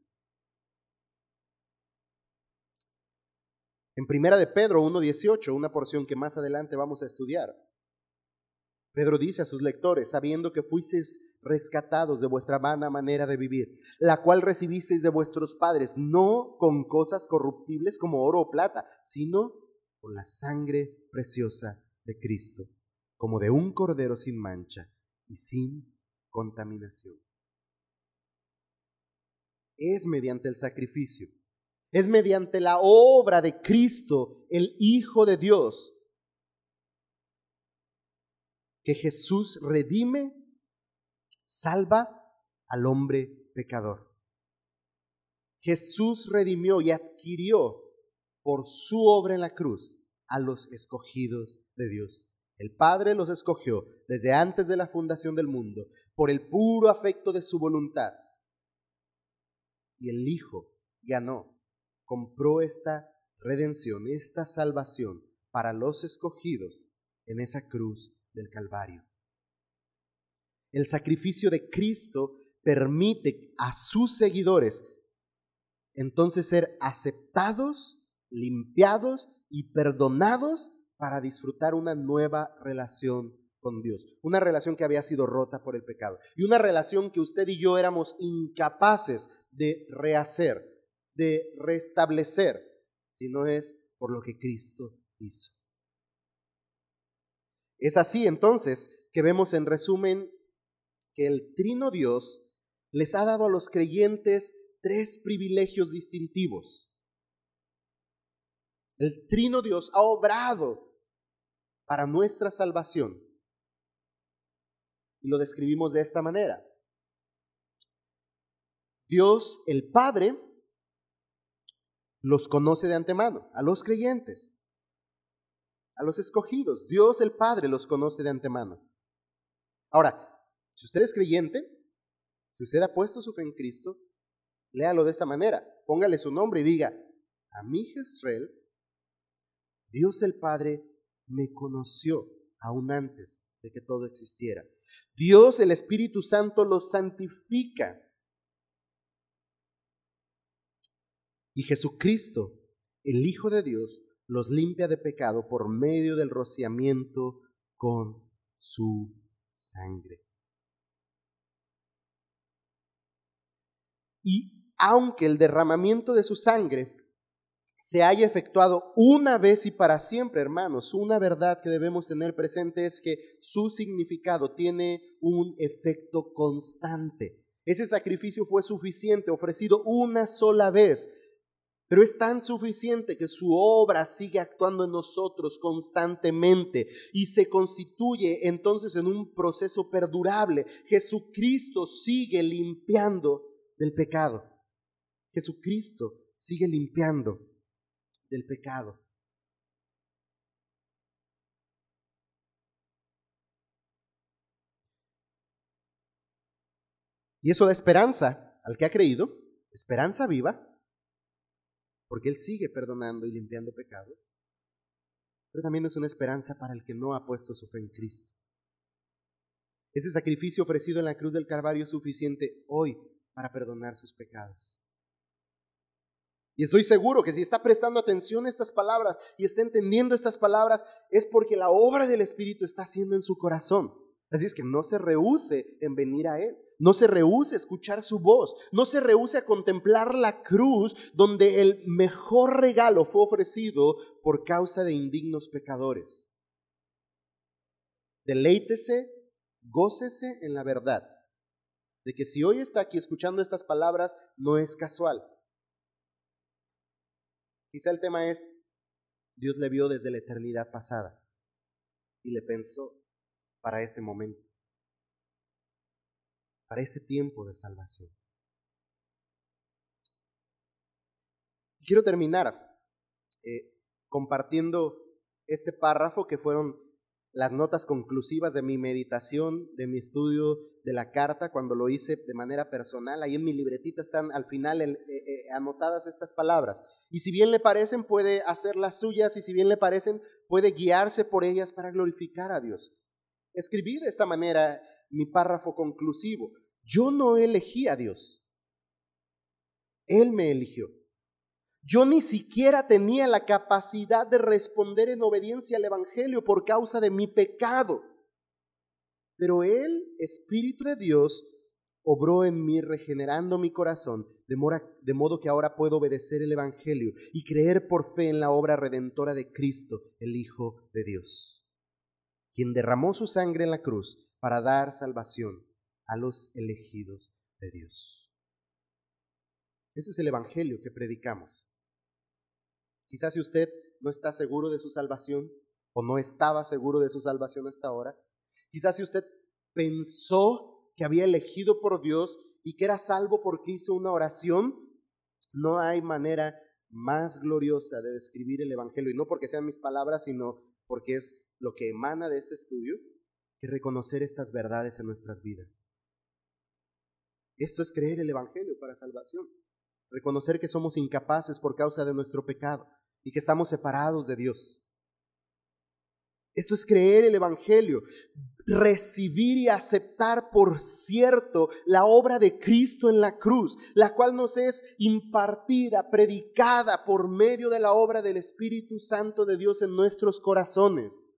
En primera de Pedro 1.18, una porción que más adelante vamos a estudiar, Pedro dice a sus lectores, sabiendo que fuisteis rescatados de vuestra vana manera de vivir, la cual recibisteis de vuestros padres, no con cosas corruptibles como oro o plata, sino con la sangre preciosa de Cristo, como de un cordero sin mancha y sin contaminación. Es mediante el sacrificio, es mediante la obra de Cristo, el Hijo de Dios, que Jesús redime, salva al hombre pecador. Jesús redimió y adquirió por su obra en la cruz a los escogidos de Dios. El Padre los escogió desde antes de la fundación del mundo por el puro afecto de su voluntad. Y el Hijo ganó, compró esta redención, esta salvación para los escogidos en esa cruz del Calvario. El sacrificio de Cristo permite a sus seguidores entonces ser aceptados, limpiados y perdonados para disfrutar una nueva relación con Dios. Una relación que había sido rota por el pecado. Y una relación que usted y yo éramos incapaces de rehacer, de restablecer, si no es por lo que Cristo hizo. Es así entonces que vemos en resumen que el Trino Dios les ha dado a los creyentes tres privilegios distintivos. El Trino Dios ha obrado para nuestra salvación. Y lo describimos de esta manera. Dios, el Padre, los conoce de antemano, a los creyentes a los escogidos. Dios el Padre los conoce de antemano. Ahora, si usted es creyente, si usted ha puesto su fe en Cristo, léalo de esta manera. Póngale su nombre y diga, a mí Jezreel, Dios el Padre me conoció aún antes de que todo existiera. Dios el Espíritu Santo los santifica. Y Jesucristo, el Hijo de Dios, los limpia de pecado por medio del rociamiento con su sangre. Y aunque el derramamiento de su sangre se haya efectuado una vez y para siempre, hermanos, una verdad que debemos tener presente es que su significado tiene un efecto constante. Ese sacrificio fue suficiente, ofrecido una sola vez pero es tan suficiente que su obra sigue actuando en nosotros constantemente y se constituye entonces en un proceso perdurable. Jesucristo sigue limpiando del pecado. Jesucristo sigue limpiando del pecado. Y eso da esperanza al que ha creído, esperanza viva porque Él sigue perdonando y limpiando pecados, pero también es una esperanza para el que no ha puesto su fe en Cristo. Ese sacrificio ofrecido en la cruz del Calvario es suficiente hoy para perdonar sus pecados. Y estoy seguro que si está prestando atención a estas palabras y está entendiendo estas palabras, es porque la obra del Espíritu está haciendo en su corazón. Así es que no se rehúse en venir a Él. No se rehúse a escuchar su voz. No se rehúse a contemplar la cruz donde el mejor regalo fue ofrecido por causa de indignos pecadores. Deleítese, gócese en la verdad de que si hoy está aquí escuchando estas palabras no es casual. Quizá el tema es, Dios le vio desde la eternidad pasada y le pensó para este momento para este tiempo de salvación. Quiero terminar eh, compartiendo este párrafo que fueron las notas conclusivas de mi meditación, de mi estudio de la carta, cuando lo hice de manera personal. Ahí en mi libretita están al final eh, eh, anotadas estas palabras. Y si bien le parecen, puede hacer las suyas y si bien le parecen, puede guiarse por ellas para glorificar a Dios. Escribí de esta manera mi párrafo conclusivo. Yo no elegí a Dios. Él me eligió. Yo ni siquiera tenía la capacidad de responder en obediencia al Evangelio por causa de mi pecado. Pero el Espíritu de Dios obró en mí regenerando mi corazón, de modo que ahora puedo obedecer el Evangelio y creer por fe en la obra redentora de Cristo, el Hijo de Dios, quien derramó su sangre en la cruz para dar salvación a los elegidos de Dios. Ese es el Evangelio que predicamos. Quizás si usted no está seguro de su salvación o no estaba seguro de su salvación hasta ahora, quizás si usted pensó que había elegido por Dios y que era salvo porque hizo una oración, no hay manera más gloriosa de describir el Evangelio, y no porque sean mis palabras, sino porque es lo que emana de este estudio, que reconocer estas verdades en nuestras vidas. Esto es creer el Evangelio para salvación, reconocer que somos incapaces por causa de nuestro pecado, y que estamos separados de Dios. Esto es creer el Evangelio, recibir y aceptar por cierto la obra de Cristo en la cruz, la cual nos es impartida, predicada por medio de la obra del Espíritu Santo de Dios en nuestros corazones.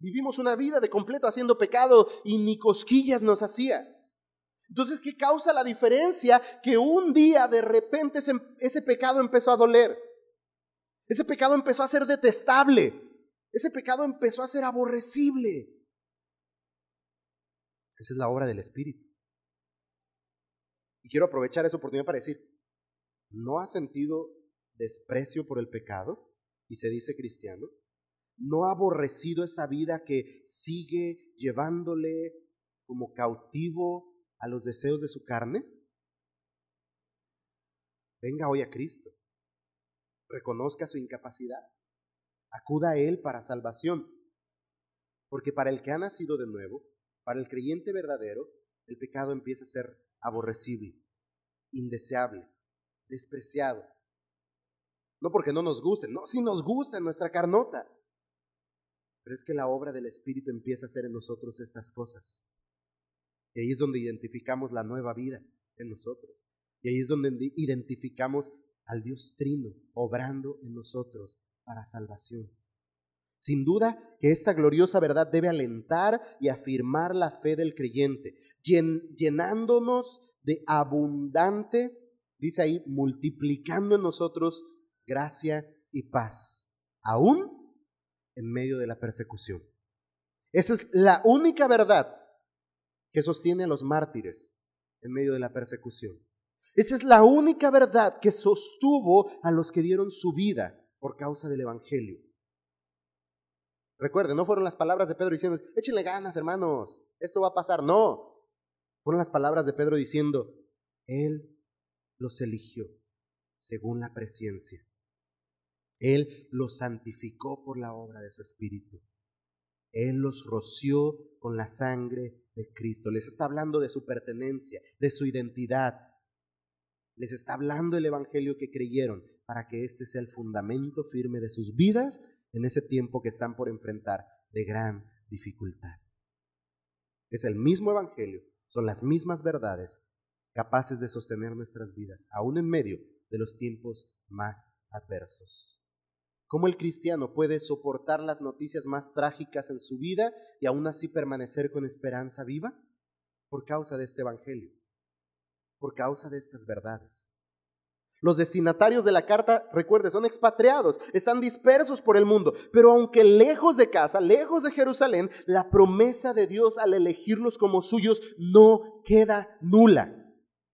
Vivimos una vida de completo haciendo pecado y ni cosquillas nos hacía. Entonces, ¿qué causa la diferencia? Que un día de repente ese, pecado empezó a doler. Ese pecado empezó a ser detestable. Ese pecado empezó a ser aborrecible. Esa es la obra del Espíritu. Y quiero aprovechar esa oportunidad para decir, ¿no ha sentido desprecio por el pecado y se dice cristiano? ¿No ha aborrecido esa vida que sigue llevándole como cautivo a los deseos de su carne? Venga hoy a Cristo. Reconozca su incapacidad. Acuda a Él para salvación. Porque para el que ha nacido de nuevo, para el creyente verdadero, el pecado empieza a ser aborrecible, indeseable, despreciado. No porque no nos guste, no, si nos gusta nuestra carnota. Pero es que la obra del Espíritu empieza a hacer en nosotros estas cosas. Y ahí es donde identificamos la nueva vida en nosotros. Y ahí es donde identificamos al Dios Trino obrando en nosotros para salvación. Sin duda que esta gloriosa verdad debe alentar y afirmar la fe del creyente, llenándonos de abundante, dice ahí, multiplicando en nosotros gracia y paz, aún en medio de la persecución. Esa es la única verdad que sostiene a los mártires en medio de la persecución. Esa es la única verdad que sostuvo a los que dieron su vida por causa del Evangelio. Recuerden, no fueron las palabras de Pedro diciendo, échenle ganas, hermanos, esto va a pasar. No, fueron las palabras de Pedro diciendo, Él los eligió según la presencia. Él los santificó por la obra de su Espíritu. Él los roció con la sangre de Cristo. Les está hablando de su pertenencia, de su identidad. Les está hablando el Evangelio que creyeron para que este sea el fundamento firme de sus vidas en ese tiempo que están por enfrentar de gran dificultad. Es el mismo Evangelio, son las mismas verdades capaces de sostener nuestras vidas, aún en medio de los tiempos más adversos. ¿Cómo el cristiano puede soportar las noticias más trágicas en su vida y aún así permanecer con esperanza viva? Por causa de este Evangelio, por causa de estas verdades. Los destinatarios de la carta, recuerde, son expatriados, están dispersos por el mundo, pero aunque lejos de casa, lejos de Jerusalén, la promesa de Dios al elegirlos como suyos no queda nula.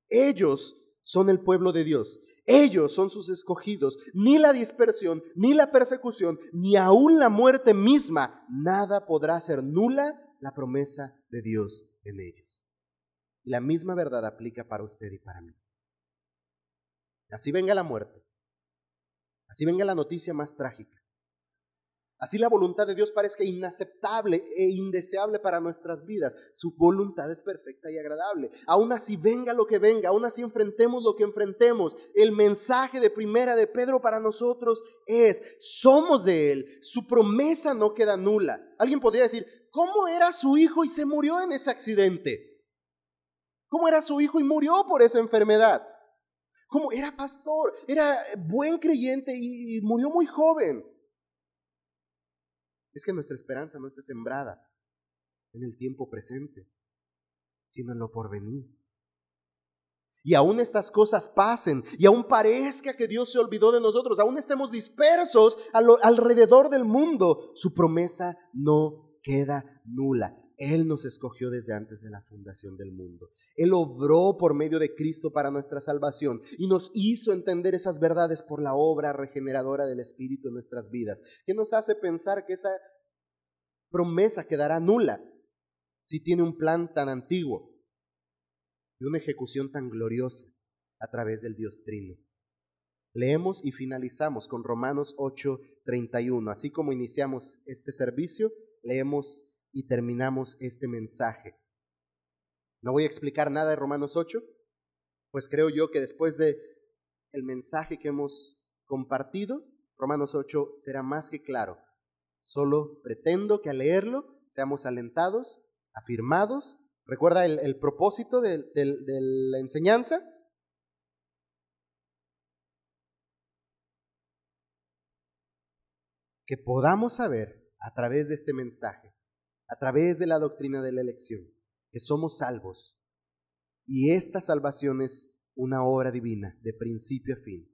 Ellos son el pueblo de Dios ellos son sus escogidos. Ni la dispersión, ni la persecución, ni aún la muerte misma, nada podrá hacer nula la promesa de Dios en ellos. La misma verdad aplica para usted y para mí. Así venga la muerte, así venga la noticia más trágica, Así la voluntad de Dios parezca inaceptable e indeseable para nuestras vidas. Su voluntad es perfecta y agradable. Aún así venga lo que venga, aún así enfrentemos lo que enfrentemos. El mensaje de primera de Pedro para nosotros es, somos de Él. Su promesa no queda nula. Alguien podría decir, ¿cómo era su hijo y se murió en ese accidente? ¿Cómo era su hijo y murió por esa enfermedad? ¿Cómo era pastor? Era buen creyente y murió muy joven es que nuestra esperanza no está sembrada en el tiempo presente, sino en lo porvenir. Y aún estas cosas pasen, y aún parezca que Dios se olvidó de nosotros, aún estemos dispersos alrededor del mundo, su promesa no queda nula. Él nos escogió desde antes de la fundación del mundo. Él obró por medio de Cristo para nuestra salvación y nos hizo entender esas verdades por la obra regeneradora del Espíritu en nuestras vidas, que nos hace pensar que esa promesa quedará nula si tiene un plan tan antiguo y una ejecución tan gloriosa a través del Dios Trino. Leemos y finalizamos con Romanos 8:31. Así como iniciamos este servicio, leemos y terminamos este mensaje. No voy a explicar nada de Romanos 8, pues creo yo que después de el mensaje que hemos compartido, Romanos 8 será más que claro. Solo pretendo que al leerlo seamos alentados, afirmados. ¿Recuerda el, propósito de la enseñanza? Que podamos saber a través de este mensaje a través de la doctrina de la elección, que somos salvos. Y esta salvación es una obra divina, de principio a fin.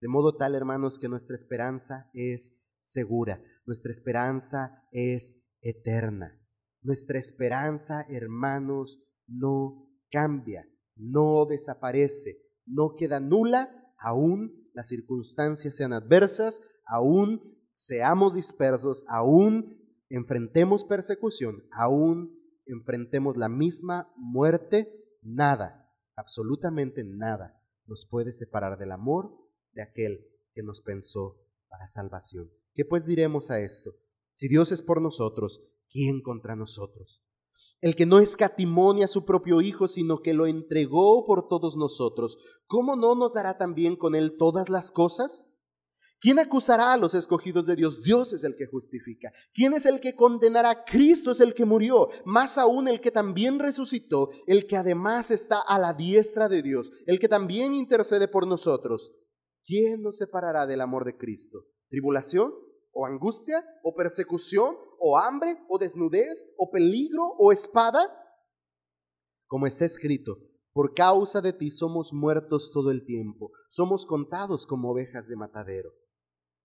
De modo tal, hermanos, que nuestra esperanza es segura, nuestra esperanza es eterna. Nuestra esperanza, hermanos, no cambia, no desaparece, no queda nula, aún las circunstancias sean adversas, aún seamos dispersos, aún enfrentemos persecución, aún enfrentemos la misma muerte, nada, absolutamente nada, nos puede separar del amor de aquel que nos pensó para salvación. ¿Qué pues diremos a esto? Si Dios es por nosotros, ¿quién contra nosotros? El que no escatimonia a su propio Hijo, sino que lo entregó por todos nosotros, ¿cómo no nos dará también con él todas las cosas? ¿Quién acusará a los escogidos de Dios? Dios es el que justifica. ¿Quién es el que condenará? Cristo es el que murió, más aún el que también resucitó, el que además está a la diestra de Dios, el que también intercede por nosotros. ¿Quién nos separará del amor de Cristo? ¿Tribulación? ¿O angustia? ¿O persecución? ¿O hambre? ¿O desnudez? ¿O peligro? ¿O espada? Como está escrito, por causa de ti somos muertos todo el tiempo, somos contados como ovejas de matadero.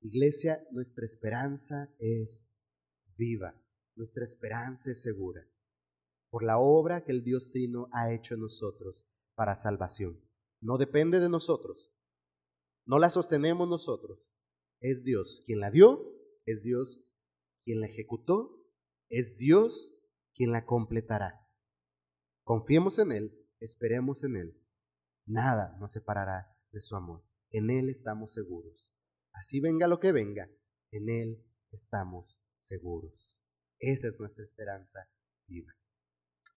Iglesia, nuestra esperanza es viva, nuestra esperanza es segura por la obra que el Dios Trino ha hecho en nosotros para salvación. No depende de nosotros, no la sostenemos nosotros, es Dios quien la dio, es Dios quien la ejecutó, es Dios quien la completará. Confiemos en Él, esperemos en Él. Nada nos separará de su amor. En Él estamos seguros. Así venga lo que venga, en Él estamos seguros. Esa es nuestra esperanza viva.